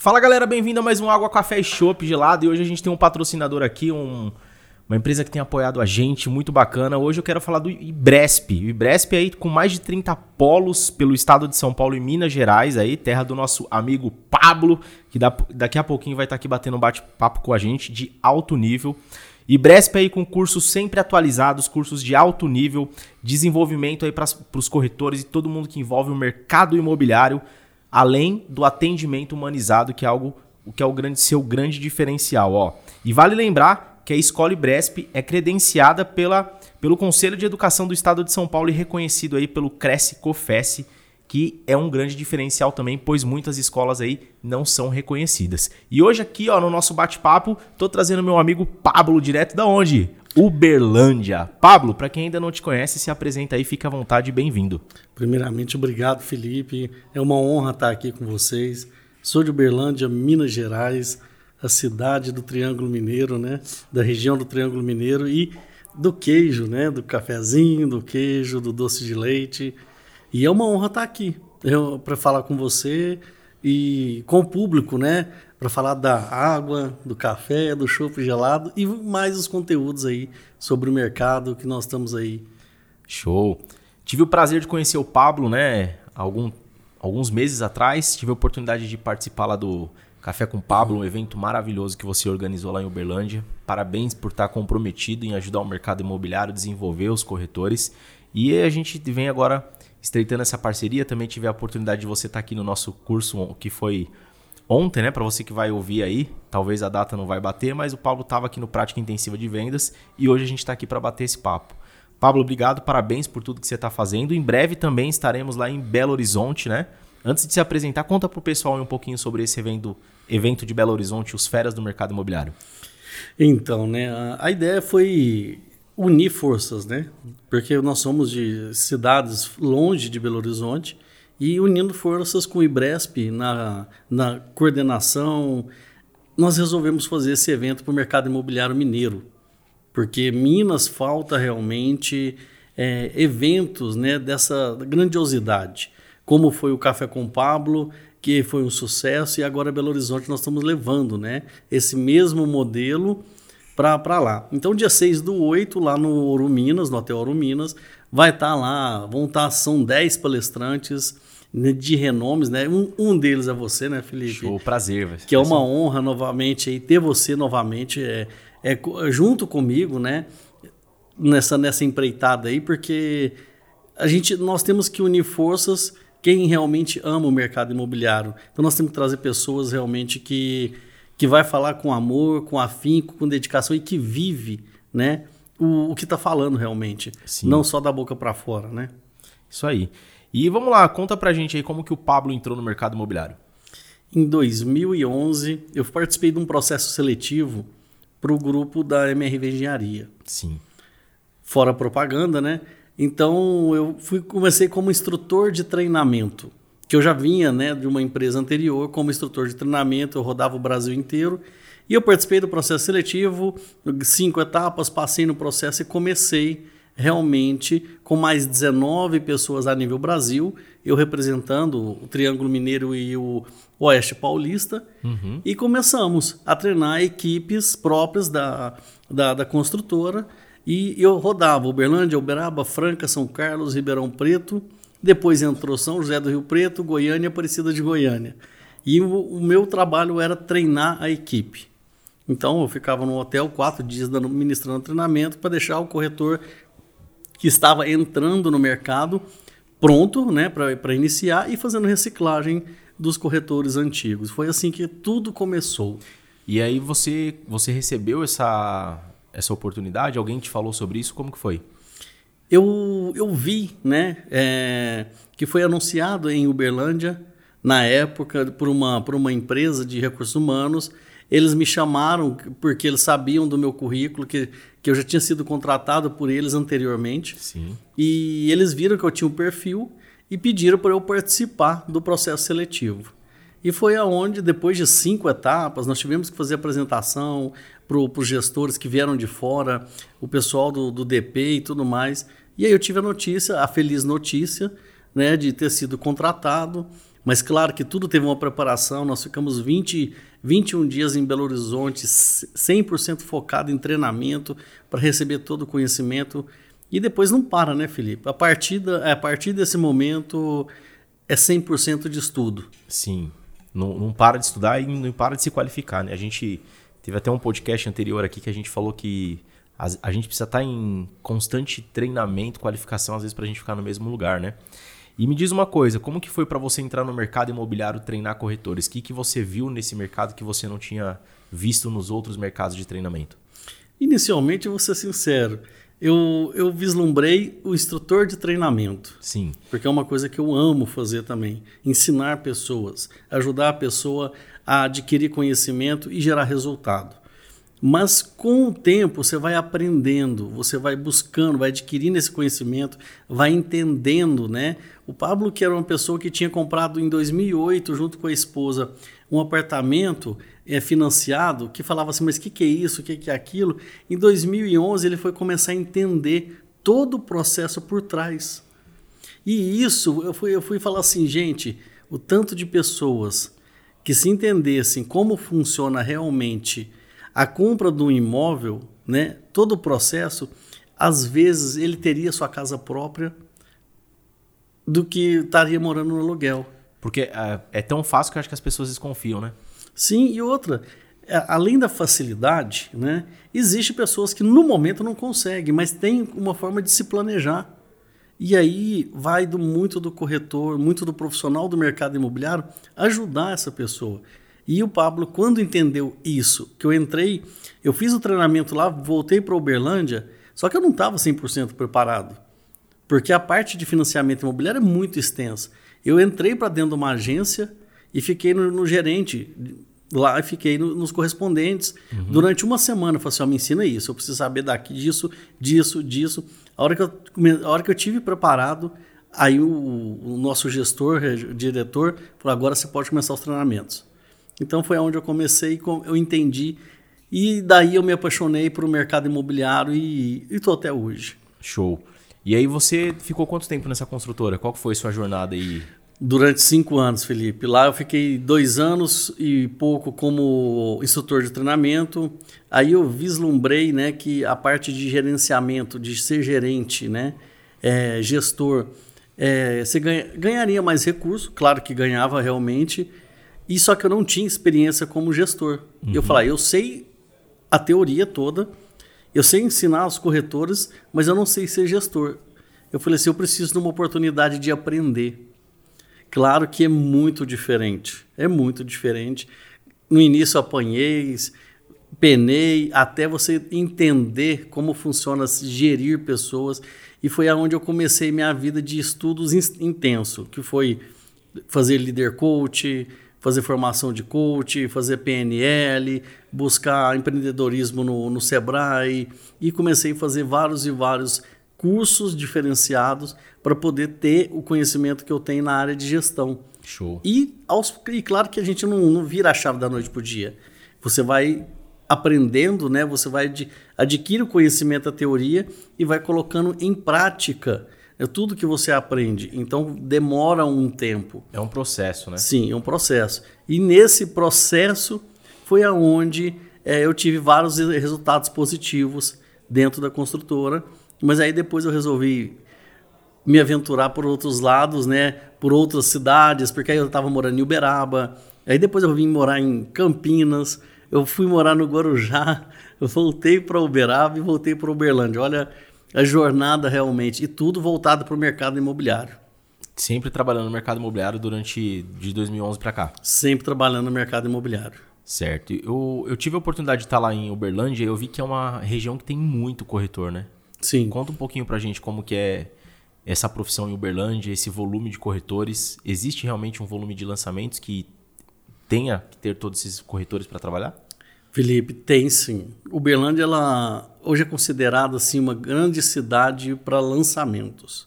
Fala galera, bem-vindo a mais um Água, Café e Chopp gelado. E hoje a gente tem um patrocinador aqui, um, uma empresa que tem apoiado a gente, muito bacana. Hoje eu quero falar do Ibresp. O Ibresp aí com mais de 30 polos pelo estado de São Paulo e Minas Gerais, aí, terra do nosso amigo Pablo, que daqui a pouquinho vai estar aqui batendo um bate-papo com a gente de alto nível. Ibresp aí com cursos sempre atualizados, cursos de alto nível, desenvolvimento aí para os corretores e todo mundo que envolve o mercado imobiliário além do atendimento humanizado, que é algo o que é o grande seu grande diferencial, ó. E vale lembrar que a Escola Ibresp é credenciada pela, pelo Conselho de Educação do Estado de São Paulo e reconhecido aí pelo Cresce Cofesse, que é um grande diferencial também, pois muitas escolas aí não são reconhecidas. E hoje aqui, ó, no nosso bate-papo, tô trazendo meu amigo Pablo direto da onde? Uberlândia. Pablo, para quem ainda não te conhece, se apresenta aí, fica à vontade, bem-vindo. Primeiramente, obrigado, Felipe. É uma honra estar aqui com vocês. Sou de Uberlândia, Minas Gerais, a cidade do Triângulo Mineiro, né? Da região do Triângulo Mineiro e do queijo, né? Do cafezinho, do queijo, do doce de leite. E é uma honra estar aqui para falar com você e com o público, né? Para falar da água, do café, do chopp gelado e mais os conteúdos aí sobre o mercado que nós estamos aí. Show. Tive o prazer de conhecer o Pablo, né? Algum, alguns meses atrás. Tive a oportunidade de participar lá do Café com Pablo, um evento maravilhoso que você organizou lá em Uberlândia. Parabéns por estar comprometido em ajudar o mercado imobiliário, desenvolver os corretores. E a gente vem agora estreitando essa parceria. Também tive a oportunidade de você estar aqui no nosso curso que foi ontem, né? Para você que vai ouvir aí, talvez a data não vai bater, mas o Pablo estava aqui no Prática Intensiva de Vendas e hoje a gente está aqui para bater esse papo. Pablo, obrigado, parabéns por tudo que você está fazendo. Em breve também estaremos lá em Belo Horizonte, né? Antes de se apresentar, conta para o pessoal um pouquinho sobre esse evento, evento de Belo Horizonte, os Feras do Mercado Imobiliário. Então, né, a ideia foi unir forças, né? Porque nós somos de cidades longe de Belo Horizonte e unindo forças com o IBRESP na, na coordenação, nós resolvemos fazer esse evento para o mercado imobiliário mineiro porque Minas falta realmente é, eventos né, dessa grandiosidade, como foi o Café com Pablo, que foi um sucesso, e agora Belo Horizonte nós estamos levando né, esse mesmo modelo para lá. Então, dia 6 do 8, lá no Ouro Minas, no Hotel Ouro Minas, vai estar tá lá, vão estar, tá, são 10 palestrantes né, de renomes, né? Um, um deles é você, né, Felipe? Show, prazer. Que é uma honra novamente aí ter você novamente. É, é, junto comigo, né? Nessa, nessa empreitada aí, porque a gente, nós temos que unir forças quem realmente ama o mercado imobiliário. Então nós temos que trazer pessoas realmente que, que vai falar com amor, com afinco, com dedicação e que vive, né? O, o que está falando realmente, Sim. não só da boca para fora, né? Isso aí. E vamos lá, conta pra gente aí como que o Pablo entrou no mercado imobiliário. Em 2011, eu participei de um processo seletivo para o grupo da MRV Engenharia. Sim. Fora propaganda, né? Então eu fui comecei como instrutor de treinamento, que eu já vinha, né, de uma empresa anterior como instrutor de treinamento, eu rodava o Brasil inteiro. E eu participei do processo seletivo, cinco etapas, passei no processo e comecei realmente com mais 19 pessoas a nível Brasil, eu representando o Triângulo Mineiro e o Oeste Paulista, uhum. e começamos a treinar equipes próprias da, da, da, construtora, e eu rodava Uberlândia, Uberaba, Franca, São Carlos, Ribeirão Preto, depois entrou São José do Rio Preto, Goiânia Aparecida de Goiânia. E o, o meu trabalho era treinar a equipe. Então eu ficava no hotel quatro dias dando, ministrando treinamento para deixar o corretor que estava entrando no mercado pronto né, para iniciar e fazendo reciclagem dos corretores antigos. Foi assim que tudo começou. E aí você, você recebeu essa, essa oportunidade? Alguém te falou sobre isso? Como que foi? Eu, eu vi né, é, que foi anunciado em Uberlândia, na época, por uma, por uma empresa de recursos humanos, eles me chamaram porque eles sabiam do meu currículo, que, que eu já tinha sido contratado por eles anteriormente. Sim. E eles viram que eu tinha um perfil e pediram para eu participar do processo seletivo. E foi aonde, depois de cinco etapas, nós tivemos que fazer apresentação para os gestores que vieram de fora, o pessoal do, do DP e tudo mais. E aí eu tive a notícia, a feliz notícia, né, de ter sido contratado. Mas claro que tudo teve uma preparação. Nós ficamos 20, 21 dias em Belo Horizonte, 100% focado em treinamento para receber todo o conhecimento. E depois não para, né, Felipe? A partir, da, a partir desse momento é 100% de estudo. Sim. Não, não para de estudar e não para de se qualificar, né? A gente teve até um podcast anterior aqui que a gente falou que a, a gente precisa estar em constante treinamento, qualificação, às vezes, para a gente ficar no mesmo lugar, né? E me diz uma coisa, como que foi para você entrar no mercado imobiliário treinar corretores? O que, que você viu nesse mercado que você não tinha visto nos outros mercados de treinamento? Inicialmente, eu vou ser sincero, eu, eu vislumbrei o instrutor de treinamento. Sim. Porque é uma coisa que eu amo fazer também. Ensinar pessoas, ajudar a pessoa a adquirir conhecimento e gerar resultado. Mas com o tempo você vai aprendendo, você vai buscando, vai adquirindo esse conhecimento, vai entendendo, né? O Pablo, que era uma pessoa que tinha comprado em 2008, junto com a esposa, um apartamento é, financiado, que falava assim, mas o que, que é isso, o que, que é aquilo? Em 2011 ele foi começar a entender todo o processo por trás. E isso, eu fui, eu fui falar assim, gente, o tanto de pessoas que se entendessem como funciona realmente a compra de um imóvel, né, todo o processo, às vezes ele teria sua casa própria do que estaria morando no aluguel. Porque é, é tão fácil que eu acho que as pessoas desconfiam, né? Sim, e outra, é, além da facilidade, né, existe pessoas que no momento não conseguem, mas tem uma forma de se planejar. E aí vai do, muito do corretor, muito do profissional do mercado imobiliário ajudar essa pessoa. E o Pablo, quando entendeu isso, que eu entrei, eu fiz o treinamento lá, voltei para Uberlândia, só que eu não estava 100% preparado, porque a parte de financiamento imobiliário é muito extensa. Eu entrei para dentro de uma agência e fiquei no, no gerente lá e fiquei no, nos correspondentes uhum. durante uma semana. Eu falei assim, oh, me ensina isso, eu preciso saber daqui disso, disso, disso. A hora que eu, a hora que eu tive preparado, aí o, o nosso gestor, o diretor, falou, agora você pode começar os treinamentos. Então foi onde eu comecei, eu entendi e daí eu me apaixonei por o mercado imobiliário e estou até hoje. Show. E aí você ficou quanto tempo nessa construtora? Qual foi a sua jornada aí? Durante cinco anos, Felipe. Lá eu fiquei dois anos e pouco como instrutor de treinamento. Aí eu vislumbrei né, que a parte de gerenciamento, de ser gerente, né, é, gestor, é, você ganha, ganharia mais recursos, claro que ganhava realmente, e só que eu não tinha experiência como gestor. Uhum. Eu falei, eu sei a teoria toda, eu sei ensinar os corretores, mas eu não sei ser gestor. Eu falei assim, eu preciso de uma oportunidade de aprender. Claro que é muito diferente, é muito diferente. No início apanhei, penei, até você entender como funciona gerir pessoas. E foi aonde eu comecei minha vida de estudos intenso, que foi fazer líder coach, fazer formação de coach, fazer PNL, buscar empreendedorismo no, no Sebrae e comecei a fazer vários e vários cursos diferenciados para poder ter o conhecimento que eu tenho na área de gestão. Show. E, aos, e claro que a gente não, não vira a chave da noite para o dia. Você vai aprendendo, né? você vai adquirir o conhecimento, a teoria e vai colocando em prática é tudo que você aprende. Então demora um tempo. É um processo, né? Sim, é um processo. E nesse processo foi aonde é, eu tive vários resultados positivos dentro da construtora. Mas aí depois eu resolvi me aventurar por outros lados, né? Por outras cidades, porque aí eu estava morando em Uberaba. Aí depois eu vim morar em Campinas. Eu fui morar no Guarujá. Eu voltei para Uberaba e voltei para Uberlândia. Olha a jornada realmente. E tudo voltado para o mercado imobiliário. Sempre trabalhando no mercado imobiliário durante de 2011 para cá? Sempre trabalhando no mercado imobiliário. Certo. Eu, eu tive a oportunidade de estar lá em Uberlândia e eu vi que é uma região que tem muito corretor, né? Sim. Conta um pouquinho para a gente como que é essa profissão em Uberlândia, esse volume de corretores. Existe realmente um volume de lançamentos que tenha que ter todos esses corretores para trabalhar? Felipe, tem sim. Uberlândia ela hoje é considerada assim uma grande cidade para lançamentos.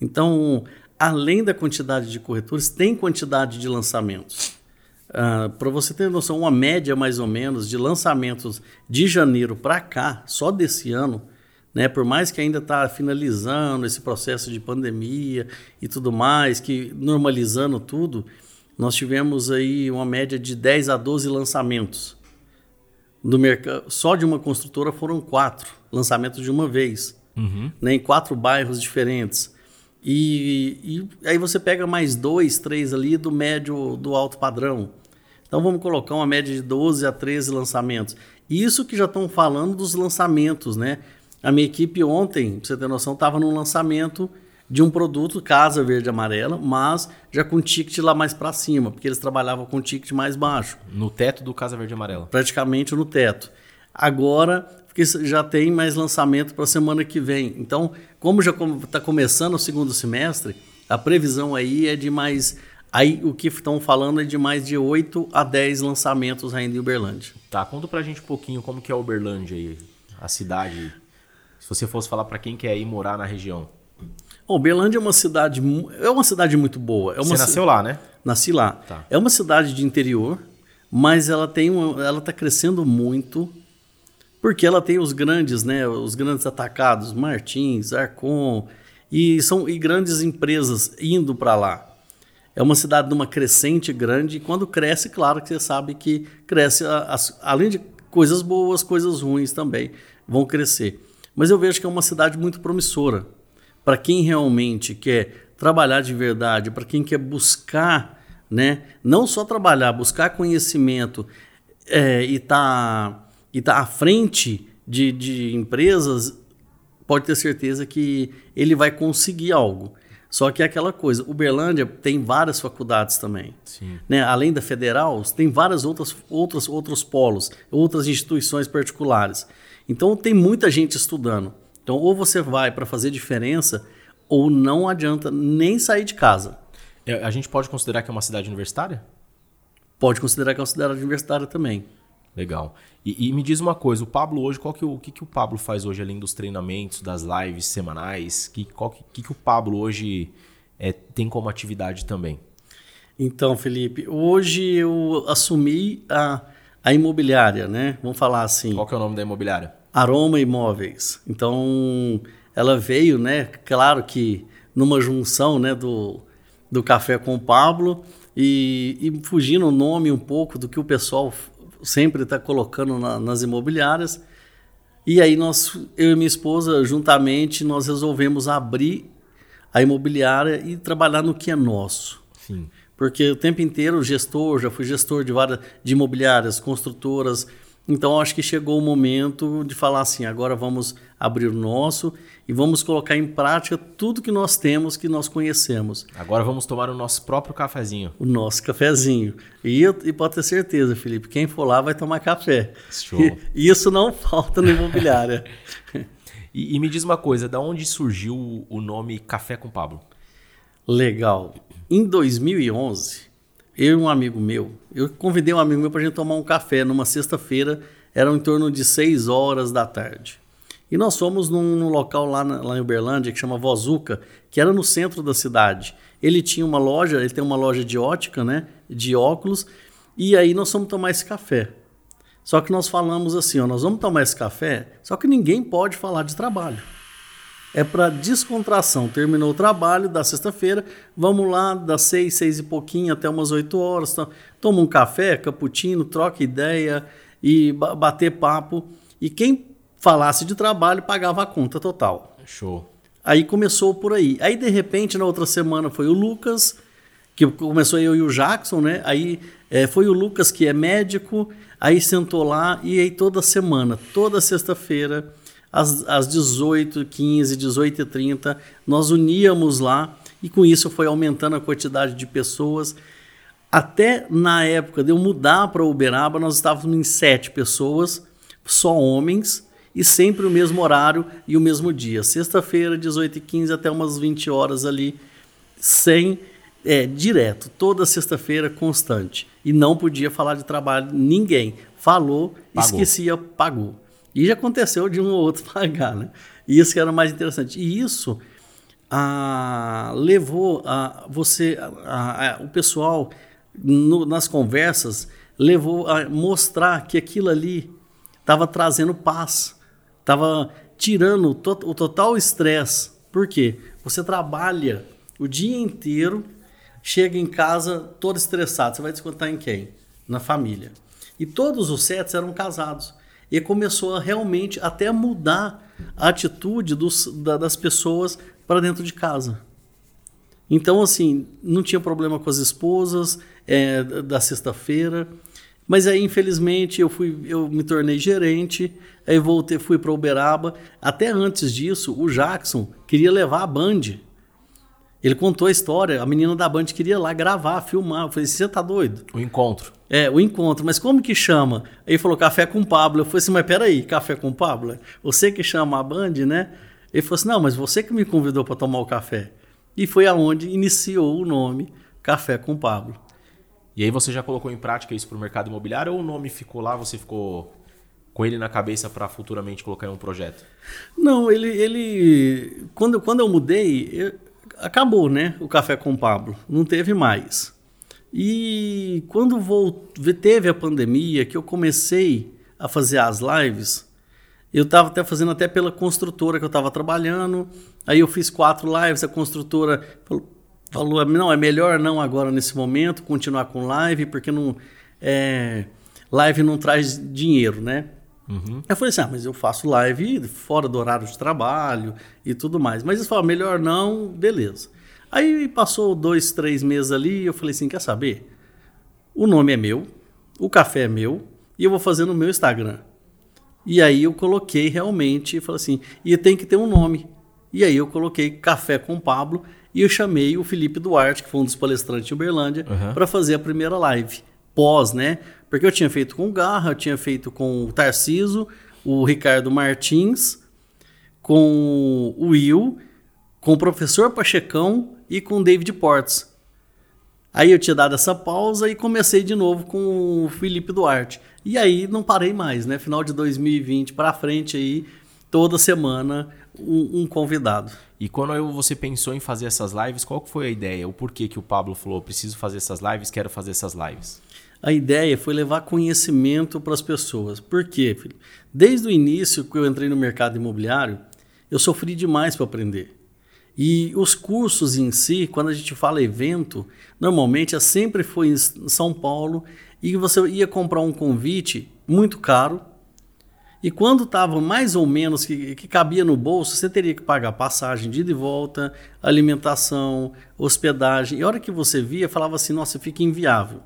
Então, além da quantidade de corretores, tem quantidade de lançamentos. Uh, para você ter noção, uma média mais ou menos de lançamentos de janeiro para cá, só desse ano, né? Por mais que ainda está finalizando esse processo de pandemia e tudo mais, que normalizando tudo, nós tivemos aí uma média de 10 a 12 lançamentos. Do mercado, só de uma construtora foram quatro lançamentos de uma vez, uhum. né? em quatro bairros diferentes. E, e, aí você pega mais dois, três ali do médio, do alto padrão. Então vamos colocar uma média de 12 a 13 lançamentos. Isso que já estão falando dos lançamentos, né? A minha equipe ontem, pra você ter noção, estava num lançamento de um produto Casa Verde e Amarela, mas já com ticket lá mais para cima, porque eles trabalhavam com ticket mais baixo. No teto do Casa Verde e Amarela? Praticamente no teto. Agora, porque já tem mais lançamento para a semana que vem. Então, como já está começando o segundo semestre, a previsão aí é de mais Aí o que estão falando é de mais de 8 a 10 lançamentos ainda em Uberlândia. Tá, conta pra gente um pouquinho como que é Uberlândia aí, a cidade. Se você fosse falar para quem quer ir morar na região. Bom, é uma cidade é uma cidade muito boa. É uma você nasceu lá, né? Nasci lá. Tá. É uma cidade de interior, mas ela tem uma, ela está crescendo muito porque ela tem os grandes, né, os grandes atacados, Martins, Arcon e são e grandes empresas indo para lá é uma cidade de uma crescente grande e quando cresce, claro que você sabe que cresce, as, além de coisas boas, coisas ruins também vão crescer. Mas eu vejo que é uma cidade muito promissora para quem realmente quer trabalhar de verdade, para quem quer buscar, né, não só trabalhar, buscar conhecimento é, e tá e tá à frente de, de empresas, pode ter certeza que ele vai conseguir algo. Só que é aquela coisa, Uberlândia tem várias faculdades também. Sim. Né? Além da federal, tem várias outras, outras outros polos, outras instituições particulares. Então tem muita gente estudando. Então ou você vai para fazer diferença ou não adianta nem sair de casa. É, a gente pode considerar que é uma cidade universitária? Pode considerar que é uma cidade universitária também. Legal. E, e, me diz uma coisa, o Pablo hoje, qual que o, que, que o Pablo faz hoje, além dos treinamentos, das lives semanais? Que, qual que, que, que o Pablo hoje é, tem como atividade também? Então, Felipe, hoje eu assumi a, a imobiliária, né? Vamos falar assim. Qual que é o nome da imobiliária? Aroma Imóveis. Então, ela veio, né? Claro que numa junção, né, do, do café com o Pablo e, e fugindo o nome um pouco do que o pessoal sempre está colocando na, nas imobiliárias. E aí nós, eu e minha esposa, juntamente, nós resolvemos abrir a imobiliária e trabalhar no que é nosso. Sim. Porque o tempo inteiro gestor, já fui gestor de várias de imobiliárias, construtoras, então acho que chegou o momento de falar assim, agora vamos abrir o nosso e vamos colocar em prática tudo que nós temos, que nós conhecemos. Agora vamos tomar o nosso próprio cafezinho. O nosso cafezinho. E, e pode ter certeza, Felipe, quem for lá vai tomar café. Show. E, isso não falta na imobiliária. e, e me diz uma coisa, da onde surgiu o nome Café com Pablo? Legal. Em 2011, eu e um amigo meu, eu convidei um amigo meu para a gente tomar um café numa sexta-feira, era em torno de 6 horas da tarde. E nós fomos num, num local lá, na, lá em Uberlândia que chama Vozuca, que era no centro da cidade. Ele tinha uma loja, ele tem uma loja de ótica, né, de óculos, e aí nós fomos tomar esse café. Só que nós falamos assim, ó, nós vamos tomar esse café, só que ninguém pode falar de trabalho é para descontração. Terminou o trabalho da sexta-feira, vamos lá das seis, seis e pouquinho até umas oito horas, tá? toma um café, cappuccino, troca ideia e bater papo. E quem falasse de trabalho pagava a conta total. Show. Aí começou por aí. Aí de repente na outra semana foi o Lucas, que começou eu e o Jackson, né? Aí é, foi o Lucas que é médico, aí sentou lá e aí toda semana, toda sexta-feira às, às 18, 15, 18 e 30, nós uníamos lá e com isso foi aumentando a quantidade de pessoas. Até na época de eu mudar para Uberaba, nós estávamos em sete pessoas, só homens, e sempre o mesmo horário e o mesmo dia. Sexta-feira, 18 e 15 até umas 20 horas ali, sem é, direto, toda sexta-feira, constante. E não podia falar de trabalho ninguém. Falou, pagou. esquecia, pagou. E já aconteceu de um ou outro pagar, né? E isso que era mais interessante. E isso ah, levou a você, a, a, o pessoal no, nas conversas levou a mostrar que aquilo ali estava trazendo paz, estava tirando o total estresse. Por quê? Você trabalha o dia inteiro, chega em casa todo estressado. Você vai descontar em quem? Na família. E todos os sets eram casados. E começou a realmente até mudar a atitude dos, da, das pessoas para dentro de casa. Então, assim, não tinha problema com as esposas é, da sexta-feira. Mas aí, infelizmente, eu, fui, eu me tornei gerente, aí voltei, fui para Uberaba. Até antes disso, o Jackson queria levar a Band. Ele contou a história, a menina da Band queria lá gravar, filmar. Eu falei, você tá doido? O encontro. É, o encontro. Mas como que chama? Aí ele falou, café com Pablo. Eu falei assim, mas peraí, café com Pablo? Você que chama a Band, né? Ele falou assim, não, mas você que me convidou para tomar o café. E foi aonde iniciou o nome Café com Pablo. E aí você já colocou em prática isso para o mercado imobiliário ou o nome ficou lá, você ficou com ele na cabeça para futuramente colocar em um projeto? Não, ele, ele quando, quando eu mudei, eu, acabou, né? O Café com Pablo, não teve mais. E quando volt, teve a pandemia, que eu comecei a fazer as lives, eu estava até fazendo até pela construtora que eu estava trabalhando. Aí eu fiz quatro lives, a construtora falou, falou, não, é melhor não agora nesse momento continuar com live, porque não é, live não traz dinheiro, né? Uhum. Eu falei assim, ah, mas eu faço live fora do horário de trabalho e tudo mais. Mas eles falaram, melhor não, beleza. Aí passou dois, três meses ali, eu falei assim, quer saber? O nome é meu, o café é meu, e eu vou fazer no meu Instagram. E aí eu coloquei realmente, falei assim, e tem que ter um nome. E aí eu coloquei Café com Pablo, e eu chamei o Felipe Duarte, que foi um dos palestrantes de Uberlândia, uhum. para fazer a primeira live. Pós, né? Porque eu tinha feito com o Garra, eu tinha feito com o Tarciso, o Ricardo Martins, com o Will, com o professor Pachecão e com o David Portes. Aí eu tinha dado essa pausa e comecei de novo com o Felipe Duarte. E aí não parei mais, né? Final de 2020 para frente aí, toda semana um, um, convidado. E quando você pensou em fazer essas lives, qual foi a ideia? O porquê que o Pablo falou, preciso fazer essas lives, quero fazer essas lives? A ideia foi levar conhecimento para as pessoas. Por quê, filho? Desde o início que eu entrei no mercado imobiliário, eu sofri demais para aprender. E os cursos em si, quando a gente fala evento, normalmente é sempre foi em São Paulo e você ia comprar um convite muito caro, e quando estava mais ou menos que, que, cabia no bolso, você teria que pagar passagem de ida e volta, alimentação, hospedagem. E a hora que você via, falava assim: nossa, fica inviável.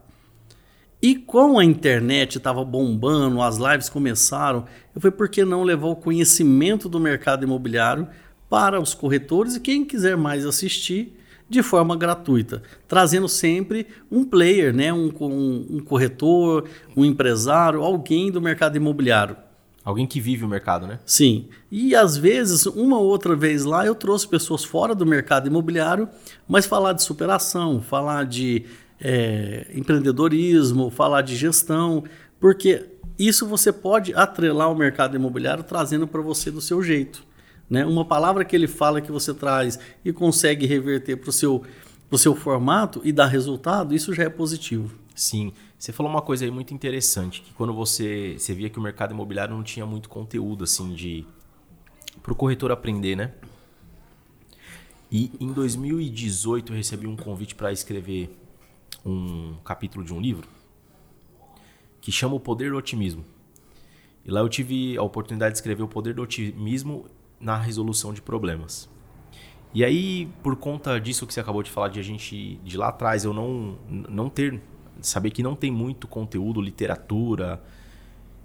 E com a internet estava bombando, as lives começaram, eu falei: por que não levar o conhecimento do mercado imobiliário para os corretores e quem quiser mais assistir de forma gratuita, trazendo sempre um player, né? um, um, um corretor, um empresário, alguém do mercado imobiliário. Alguém que vive o mercado, né? Sim. E às vezes, uma ou outra vez lá, eu trouxe pessoas fora do mercado imobiliário, mas falar de superação, falar de é, empreendedorismo, falar de gestão, porque isso você pode atrelar o mercado imobiliário trazendo para você do seu jeito. Né? Uma palavra que ele fala que você traz e consegue reverter para o seu, seu formato e dar resultado, isso já é positivo. Sim. Você falou uma coisa aí muito interessante, que quando você, você via que o mercado imobiliário não tinha muito conteúdo assim de para o corretor aprender, né? E em 2018 eu recebi um convite para escrever um capítulo de um livro que chama O Poder do Otimismo. E lá eu tive a oportunidade de escrever o poder do otimismo na resolução de problemas. E aí, por conta disso que você acabou de falar de a gente de lá atrás eu não não ter saber que não tem muito conteúdo, literatura.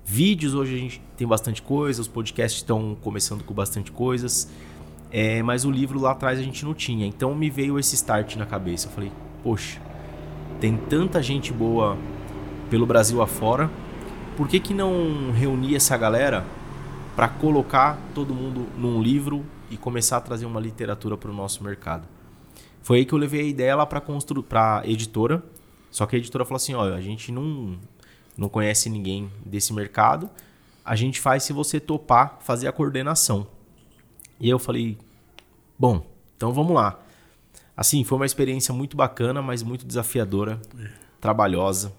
Vídeos hoje a gente tem bastante coisa, os podcasts estão começando com bastante coisas. É, mas o livro lá atrás a gente não tinha. Então me veio esse start na cabeça. Eu falei, poxa, tem tanta gente boa pelo Brasil afora. Por que, que não reunir essa galera para colocar todo mundo num livro e começar a trazer uma literatura para o nosso mercado? Foi aí que eu levei a ideia lá para a editora só que a editora falou assim: olha, a gente não, não conhece ninguém desse mercado, a gente faz se você topar fazer a coordenação. E eu falei: bom, então vamos lá. Assim, foi uma experiência muito bacana, mas muito desafiadora, é. trabalhosa.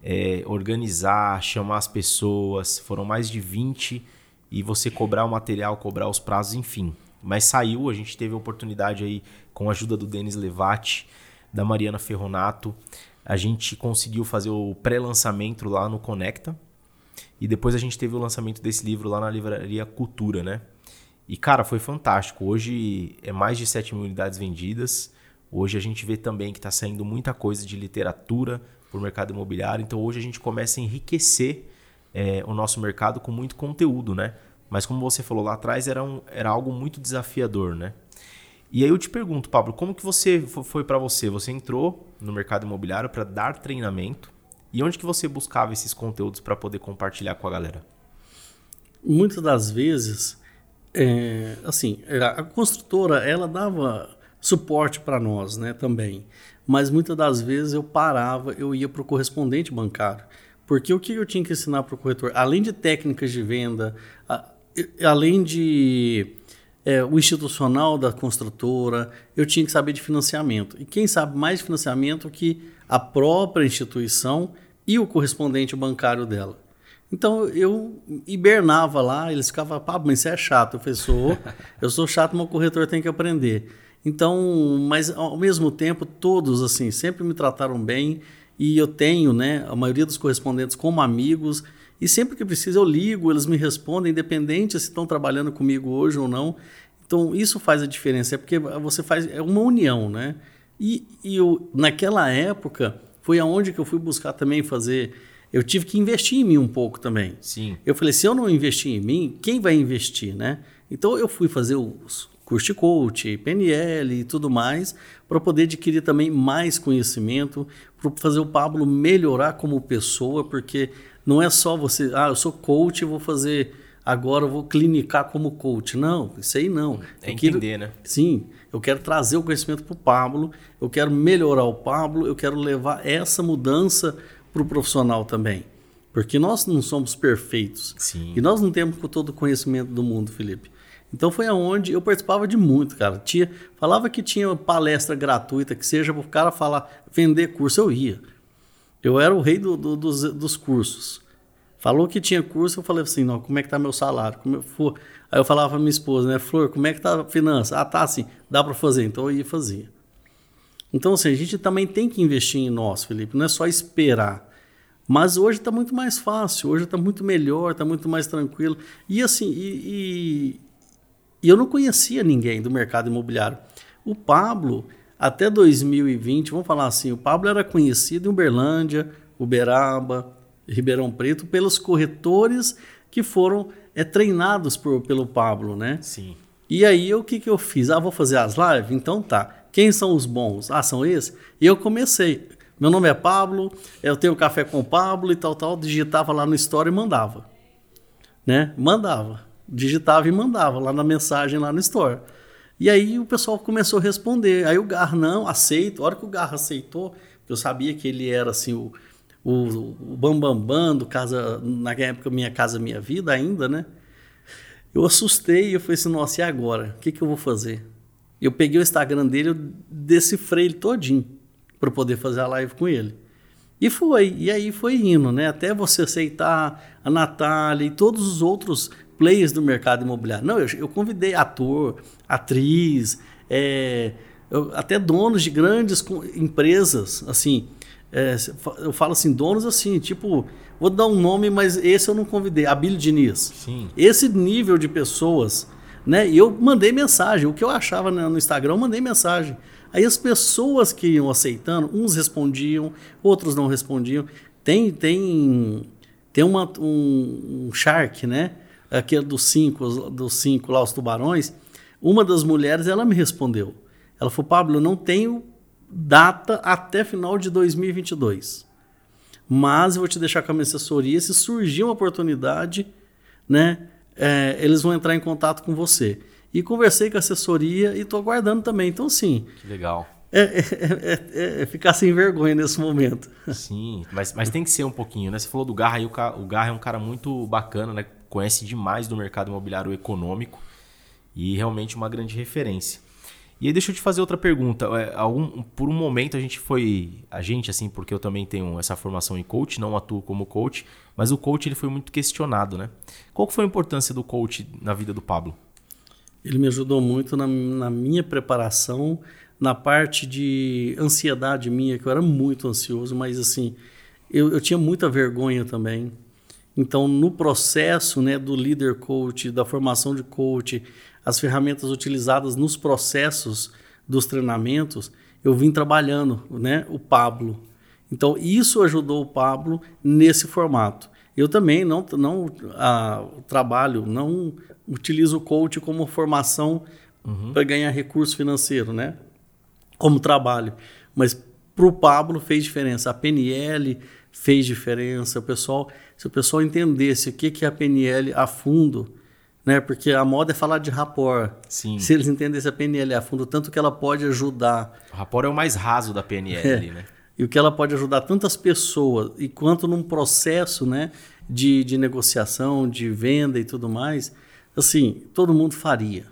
É, organizar, chamar as pessoas, foram mais de 20 e você cobrar o material, cobrar os prazos, enfim. Mas saiu, a gente teve a oportunidade aí, com a ajuda do Denis Levati, da Mariana Ferronato, a gente conseguiu fazer o pré-lançamento lá no Conecta. E depois a gente teve o lançamento desse livro lá na livraria Cultura, né? E, cara, foi fantástico. Hoje é mais de 7 mil unidades vendidas. Hoje a gente vê também que está saindo muita coisa de literatura para o mercado imobiliário. Então hoje a gente começa a enriquecer é, o nosso mercado com muito conteúdo, né? Mas como você falou lá atrás, era, um, era algo muito desafiador, né? E aí eu te pergunto, Pablo, como que você foi para você? Você entrou no mercado imobiliário para dar treinamento e onde que você buscava esses conteúdos para poder compartilhar com a galera? Muitas das vezes, é, assim, a construtora ela dava suporte para nós, né, também. Mas muitas das vezes eu parava, eu ia para o correspondente bancário. Porque o que eu tinha que ensinar para o corretor? Além de técnicas de venda, a, além de é, o institucional da construtora, eu tinha que saber de financiamento. E quem sabe mais de financiamento que a própria instituição e o correspondente bancário dela. Então eu hibernava lá, eles ficavam, Pablo, mas você é chato. Sou, eu sou chato, mas o corretor tem que aprender. Então, mas ao mesmo tempo, todos assim sempre me trataram bem e eu tenho, né, a maioria dos correspondentes como amigos e sempre que preciso eu ligo, eles me respondem, independente se estão trabalhando comigo hoje ou não. Então isso faz a diferença, é porque você faz é uma união, né? E, e eu, naquela época foi aonde que eu fui buscar também fazer. Eu tive que investir em mim um pouco também. Sim. Eu falei, se eu não investir em mim, quem vai investir, né? Então eu fui fazer os curso de coach, PNL e tudo mais, para poder adquirir também mais conhecimento, para fazer o Pablo melhorar como pessoa, porque não é só você, ah, eu sou coach, vou fazer agora eu vou clinicar como coach. Não, isso aí não. É eu entender, quero, né? Sim, eu quero trazer o conhecimento para o Pablo, eu quero melhorar o Pablo, eu quero levar essa mudança para o profissional também. Porque nós não somos perfeitos. Sim. E nós não temos todo o conhecimento do mundo, Felipe. Então foi aonde eu participava de muito, cara. Tinha, falava que tinha palestra gratuita, que seja para o cara falar, vender curso, eu ia. Eu era o rei do, do, dos, dos cursos. Falou que tinha curso, eu falei assim, não, como é que tá meu salário? Como eu for... Aí eu falava para minha esposa, né, Flor, como é que tá a finança? Ah, tá assim, dá para fazer. Então eu ia fazer. Então, assim, a gente também tem que investir em nós, Felipe, não é só esperar. Mas hoje está muito mais fácil, hoje está muito melhor, está muito mais tranquilo. E assim, e, e, e eu não conhecia ninguém do mercado imobiliário. O Pablo, até 2020, vamos falar assim, o Pablo era conhecido em Uberlândia, Uberaba, Ribeirão Preto, pelos corretores que foram é, treinados por, pelo Pablo, né? Sim. E aí, o que, que eu fiz? Ah, vou fazer as lives? Então tá. Quem são os bons? Ah, são esses? E eu comecei. Meu nome é Pablo, eu tenho café com o Pablo e tal, tal. Digitava lá no Story e mandava. Né? Mandava. Digitava e mandava lá na mensagem, lá no Store. E aí o pessoal começou a responder. Aí o Gar, não, aceito. A hora que o Gar aceitou, eu sabia que ele era assim o o, o Bambambam Bam Bam do Casa, na época Minha Casa Minha Vida ainda, né? Eu assustei e eu falei assim, nossa, e agora? O que, que eu vou fazer? Eu peguei o Instagram dele, eu decifrei ele todinho para poder fazer a live com ele. E foi, e aí foi indo, né? Até você aceitar a Natália e todos os outros players do mercado imobiliário. Não, eu, eu convidei ator, atriz, é, eu, até donos de grandes empresas, assim, é, eu falo assim, donos assim, tipo, vou dar um nome, mas esse eu não convidei, Abílio Diniz. Sim. Esse nível de pessoas, né? E eu mandei mensagem, o que eu achava no Instagram, eu mandei mensagem. Aí as pessoas que iam aceitando, uns respondiam, outros não respondiam. Tem tem tem uma, um, um shark, né? Aquele dos cinco, dos cinco lá, os tubarões. Uma das mulheres, ela me respondeu. Ela falou, Pablo, eu não tenho data até final de 2022. Mas eu vou te deixar com a minha assessoria. Se surgir uma oportunidade, né, é, eles vão entrar em contato com você. E conversei com a assessoria e estou aguardando também. Então, sim. Que legal. É, é, é, é, ficar sem vergonha nesse momento. Sim, mas, mas tem que ser um pouquinho, né? Você falou do Garra aí, o, o Garra é um cara muito bacana, né? Conhece demais do mercado imobiliário econômico e realmente uma grande referência. E aí deixa eu te fazer outra pergunta. É, algum, por um momento a gente foi. A gente, assim, porque eu também tenho essa formação em coach, não atuo como coach, mas o coach ele foi muito questionado, né? Qual foi a importância do coach na vida do Pablo? Ele me ajudou muito na, na minha preparação, na parte de ansiedade minha, que eu era muito ansioso, mas assim, eu, eu tinha muita vergonha também. Então, no processo né, do líder coach, da formação de coach, as ferramentas utilizadas nos processos dos treinamentos, eu vim trabalhando, né, o Pablo. Então, isso ajudou o Pablo nesse formato. Eu também não, não a, trabalho, não utilizo o coach como formação uhum. para ganhar recurso financeiro, né? Como trabalho. Mas para o Pablo fez diferença. A PNL fez diferença. O pessoal, se o pessoal entendesse o que, que é a PNL a fundo, né? Porque a moda é falar de rapport. Sim. Se eles entendessem a PNL a fundo, tanto que ela pode ajudar. O rapport é o mais raso da PNL, é. né? E o que ela pode ajudar tantas pessoas, e quanto num processo, né, de, de negociação, de venda e tudo mais, assim, todo mundo faria.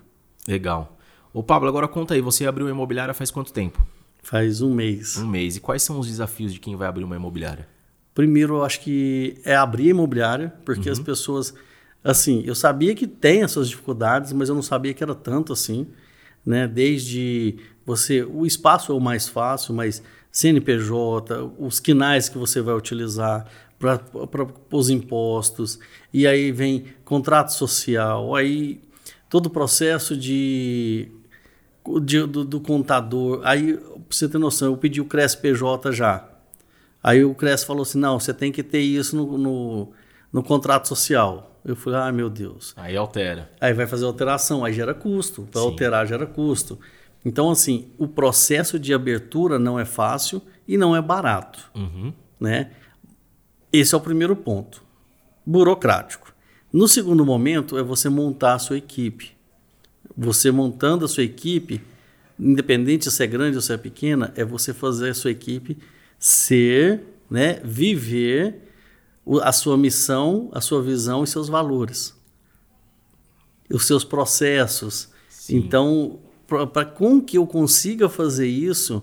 Legal. Ô Pablo, agora conta aí, você abriu uma imobiliária faz quanto tempo? Faz um mês. Um mês. E quais são os desafios de quem vai abrir uma imobiliária? Primeiro, eu acho que é abrir a imobiliária, porque uhum. as pessoas assim, eu sabia que tem as suas dificuldades, mas eu não sabia que era tanto assim, né? Desde você, o espaço é o mais fácil, mas CNPJ, os quinais que você vai utilizar para os impostos, e aí vem contrato social, aí todo o processo de, de do, do, contador, aí pra você ter noção, eu pedi o CRES-PJ já, aí o CRES falou assim, não, você tem que ter isso no, no, no contrato social, eu falei, ah, meu Deus. Aí altera. Aí vai fazer alteração, aí gera custo. Para alterar, gera custo. Então, assim, o processo de abertura não é fácil e não é barato. Uhum. Né? Esse é o primeiro ponto. Burocrático. No segundo momento, é você montar a sua equipe. Você montando a sua equipe, independente se é grande ou se é pequena, é você fazer a sua equipe ser, né, viver a sua missão, a sua visão e seus valores. Os seus processos. Sim. Então, para com que eu consiga fazer isso,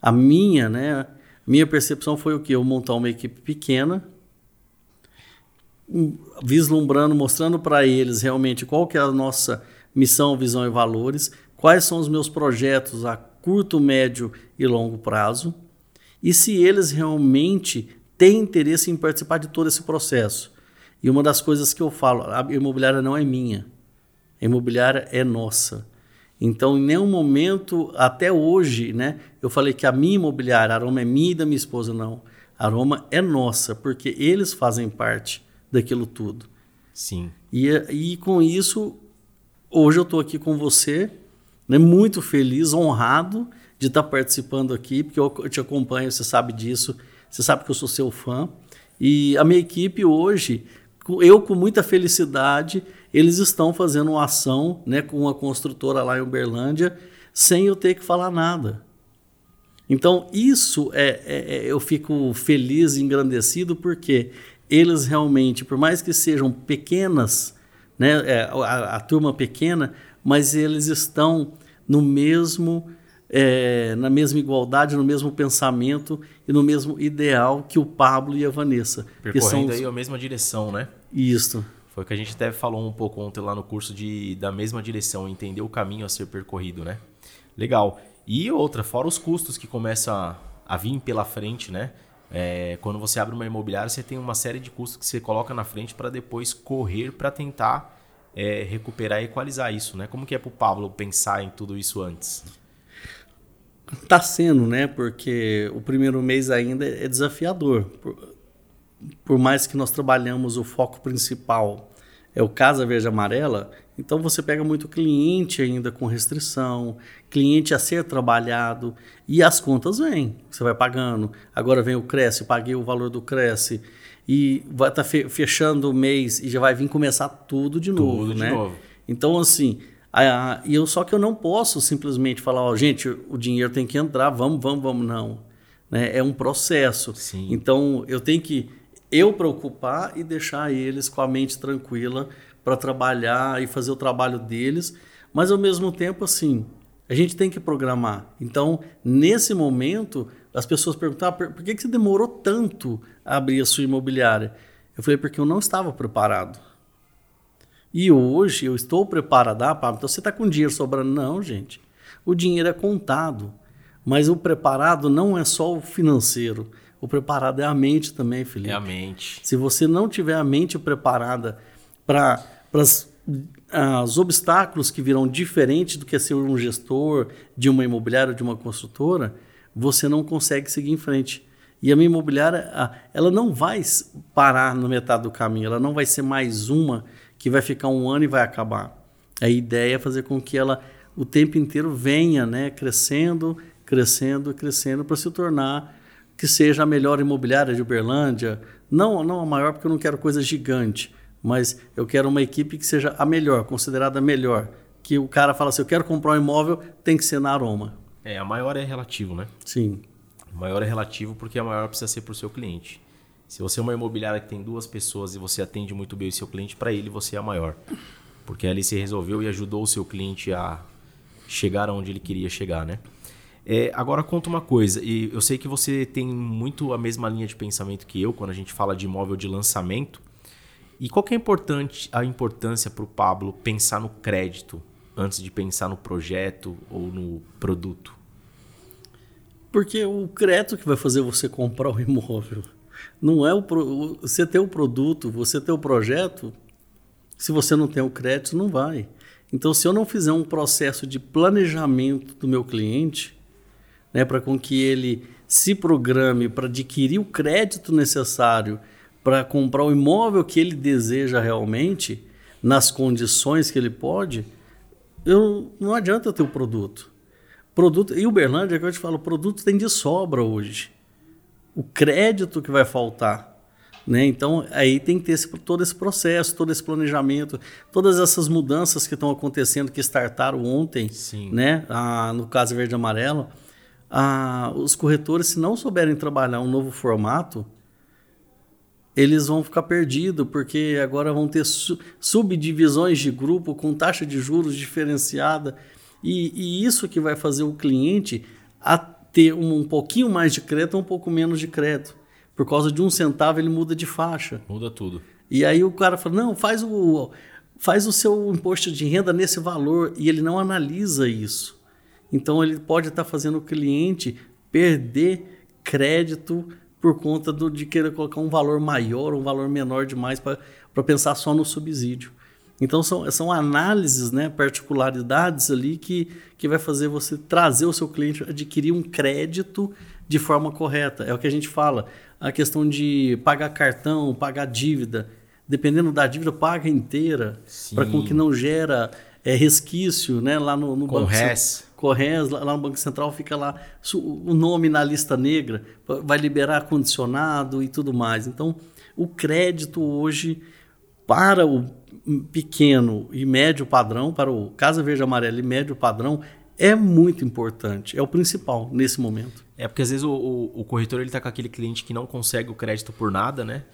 a minha, né, minha percepção foi o que eu montar uma equipe pequena, vislumbrando, mostrando para eles realmente qual que é a nossa missão, visão e valores, quais são os meus projetos a curto, médio e longo prazo, e se eles realmente tem interesse em participar de todo esse processo. E uma das coisas que eu falo, a imobiliária não é minha, a imobiliária é nossa. Então, em nenhum momento, até hoje, né, eu falei que a minha imobiliária, a Aroma é minha e da minha esposa, não. A Aroma é nossa, porque eles fazem parte daquilo tudo. Sim. E, e com isso, hoje eu estou aqui com você, né, muito feliz, honrado de estar participando aqui, porque eu, eu te acompanho, você sabe disso você sabe que eu sou seu fã. E a minha equipe hoje, eu com muita felicidade, eles estão fazendo uma ação né, com uma construtora lá em Uberlândia, sem eu ter que falar nada. Então, isso é, é, é eu fico feliz e engrandecido porque eles realmente, por mais que sejam pequenas, né, é, a, a turma pequena, mas eles estão no mesmo é, na mesma igualdade, no mesmo pensamento e no mesmo ideal que o Pablo e a Vanessa. Percorrendo que são... aí a mesma direção, né? Isso. Foi o que a gente até falou um pouco ontem lá no curso de da mesma direção, entender o caminho a ser percorrido, né? Legal. E outra, fora os custos que começam a, a vir pela frente, né? É, quando você abre uma imobiliária, você tem uma série de custos que você coloca na frente para depois correr para tentar é, recuperar e equalizar isso, né? Como que é para o Pablo pensar em tudo isso antes? Está sendo, né? Porque o primeiro mês ainda é desafiador. Por, por, mais que nós trabalhamos o foco principal é o Casa Verde Amarela, então você pega muito cliente ainda com restrição, cliente a ser trabalhado e as contas vêm, você vai pagando. Agora vem o Cresce, paguei o valor do Cresce e vai estar tá fechando o mês e já vai vir começar tudo de novo, tudo né? De novo. Então assim, ah, e eu só que eu não posso simplesmente falar, ó, gente, o dinheiro tem que entrar, vamos, vamos, vamos, não. Né? É um processo. Sim. Então eu tenho que eu preocupar e deixar eles com a mente tranquila para trabalhar e fazer o trabalho deles, mas ao mesmo tempo assim, A gente tem que programar. Então, nesse momento, as pessoas perguntavam por que, que você demorou tanto a abrir a sua imobiliária? Eu falei, porque eu não estava preparado. E hoje eu estou preparado. Ah, Pablo, então você está com dinheiro sobrando? Não, gente. O dinheiro é contado. Mas o preparado não é só o financeiro. O preparado é a mente também, Felipe. É a mente. Se você não tiver a mente preparada para os obstáculos que virão diferente do que ser um gestor de uma imobiliária ou de uma construtora, você não consegue seguir em frente. E a minha imobiliária, ela não vai parar na metade do caminho, ela não vai ser mais uma que vai ficar um ano e vai acabar. A ideia é fazer com que ela o tempo inteiro venha né, crescendo, crescendo, crescendo para se tornar que seja a melhor imobiliária de Uberlândia. Não, não a maior, porque eu não quero coisa gigante, mas eu quero uma equipe que seja a melhor, considerada a melhor. Que o cara fala assim: eu quero comprar um imóvel, tem que ser na Aroma. É, a maior é relativo, né? Sim. A maior é relativo porque a maior precisa ser para o seu cliente. Se você é uma imobiliária que tem duas pessoas e você atende muito bem o seu cliente, para ele você é a maior. Porque ali você resolveu e ajudou o seu cliente a chegar aonde ele queria chegar, né? É, agora conta uma coisa, e eu sei que você tem muito a mesma linha de pensamento que eu quando a gente fala de imóvel de lançamento. E qual que é importante, a importância para o Pablo pensar no crédito antes de pensar no projeto ou no produto? Porque o crédito que vai fazer você comprar o imóvel. Não é o você ter o produto, você ter o projeto. Se você não tem o crédito, não vai. Então, se eu não fizer um processo de planejamento do meu cliente, né, para com que ele se programe para adquirir o crédito necessário para comprar o imóvel que ele deseja realmente, nas condições que ele pode, eu, não adianta ter o produto. produto. E Uberlândia, é que eu te falo, produto tem de sobra hoje o crédito que vai faltar. Né? Então, aí tem que ter esse, todo esse processo, todo esse planejamento, todas essas mudanças que estão acontecendo, que startaram ontem, Sim. né? Ah, no caso verde e amarelo. Ah, os corretores, se não souberem trabalhar um novo formato, eles vão ficar perdidos, porque agora vão ter su subdivisões de grupo com taxa de juros diferenciada. E, e isso que vai fazer o cliente a ter um, um pouquinho mais de crédito ou um pouco menos de crédito. Por causa de um centavo, ele muda de faixa. Muda tudo. E aí o cara fala: não, faz o, faz o seu imposto de renda nesse valor. E ele não analisa isso. Então ele pode estar fazendo o cliente perder crédito por conta do, de querer colocar um valor maior, um valor menor demais para pensar só no subsídio. Então são, são análises, né, particularidades ali que, que vai fazer você trazer o seu cliente adquirir um crédito de forma correta. É o que a gente fala, a questão de pagar cartão, pagar dívida. Dependendo da dívida, paga inteira, para com que não gera é, resquício né, lá no, no banco. Res. Corres, lá, lá no Banco Central fica lá o nome na lista negra, vai liberar condicionado e tudo mais. Então, o crédito hoje para o pequeno e médio padrão, para o Casa Verde Amarela e médio padrão, é muito importante. É o principal nesse momento. É porque às vezes o, o, o corretor ele tá com aquele cliente que não consegue o crédito por nada, né?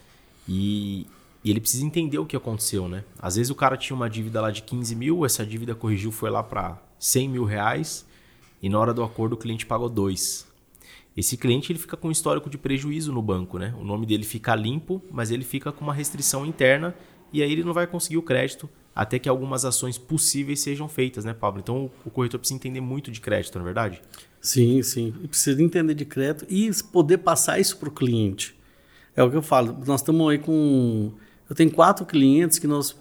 E, e, ele precisa entender o que aconteceu, né? Às vezes o cara tinha uma dívida lá de 15 mil, essa dívida corrigiu, foi lá para 100 mil reais e na hora do acordo o cliente pagou dois. Esse cliente ele fica com um histórico de prejuízo no banco, né? O nome dele fica limpo, mas ele fica com uma restrição interna e aí ele não vai conseguir o crédito até que algumas ações possíveis sejam feitas, né, Pablo? Então o corretor precisa entender muito de crédito, não é verdade? Sim, sim. Precisa entender de crédito e poder passar isso para o cliente. É o que eu falo. Nós estamos aí com. Eu tenho quatro clientes que nós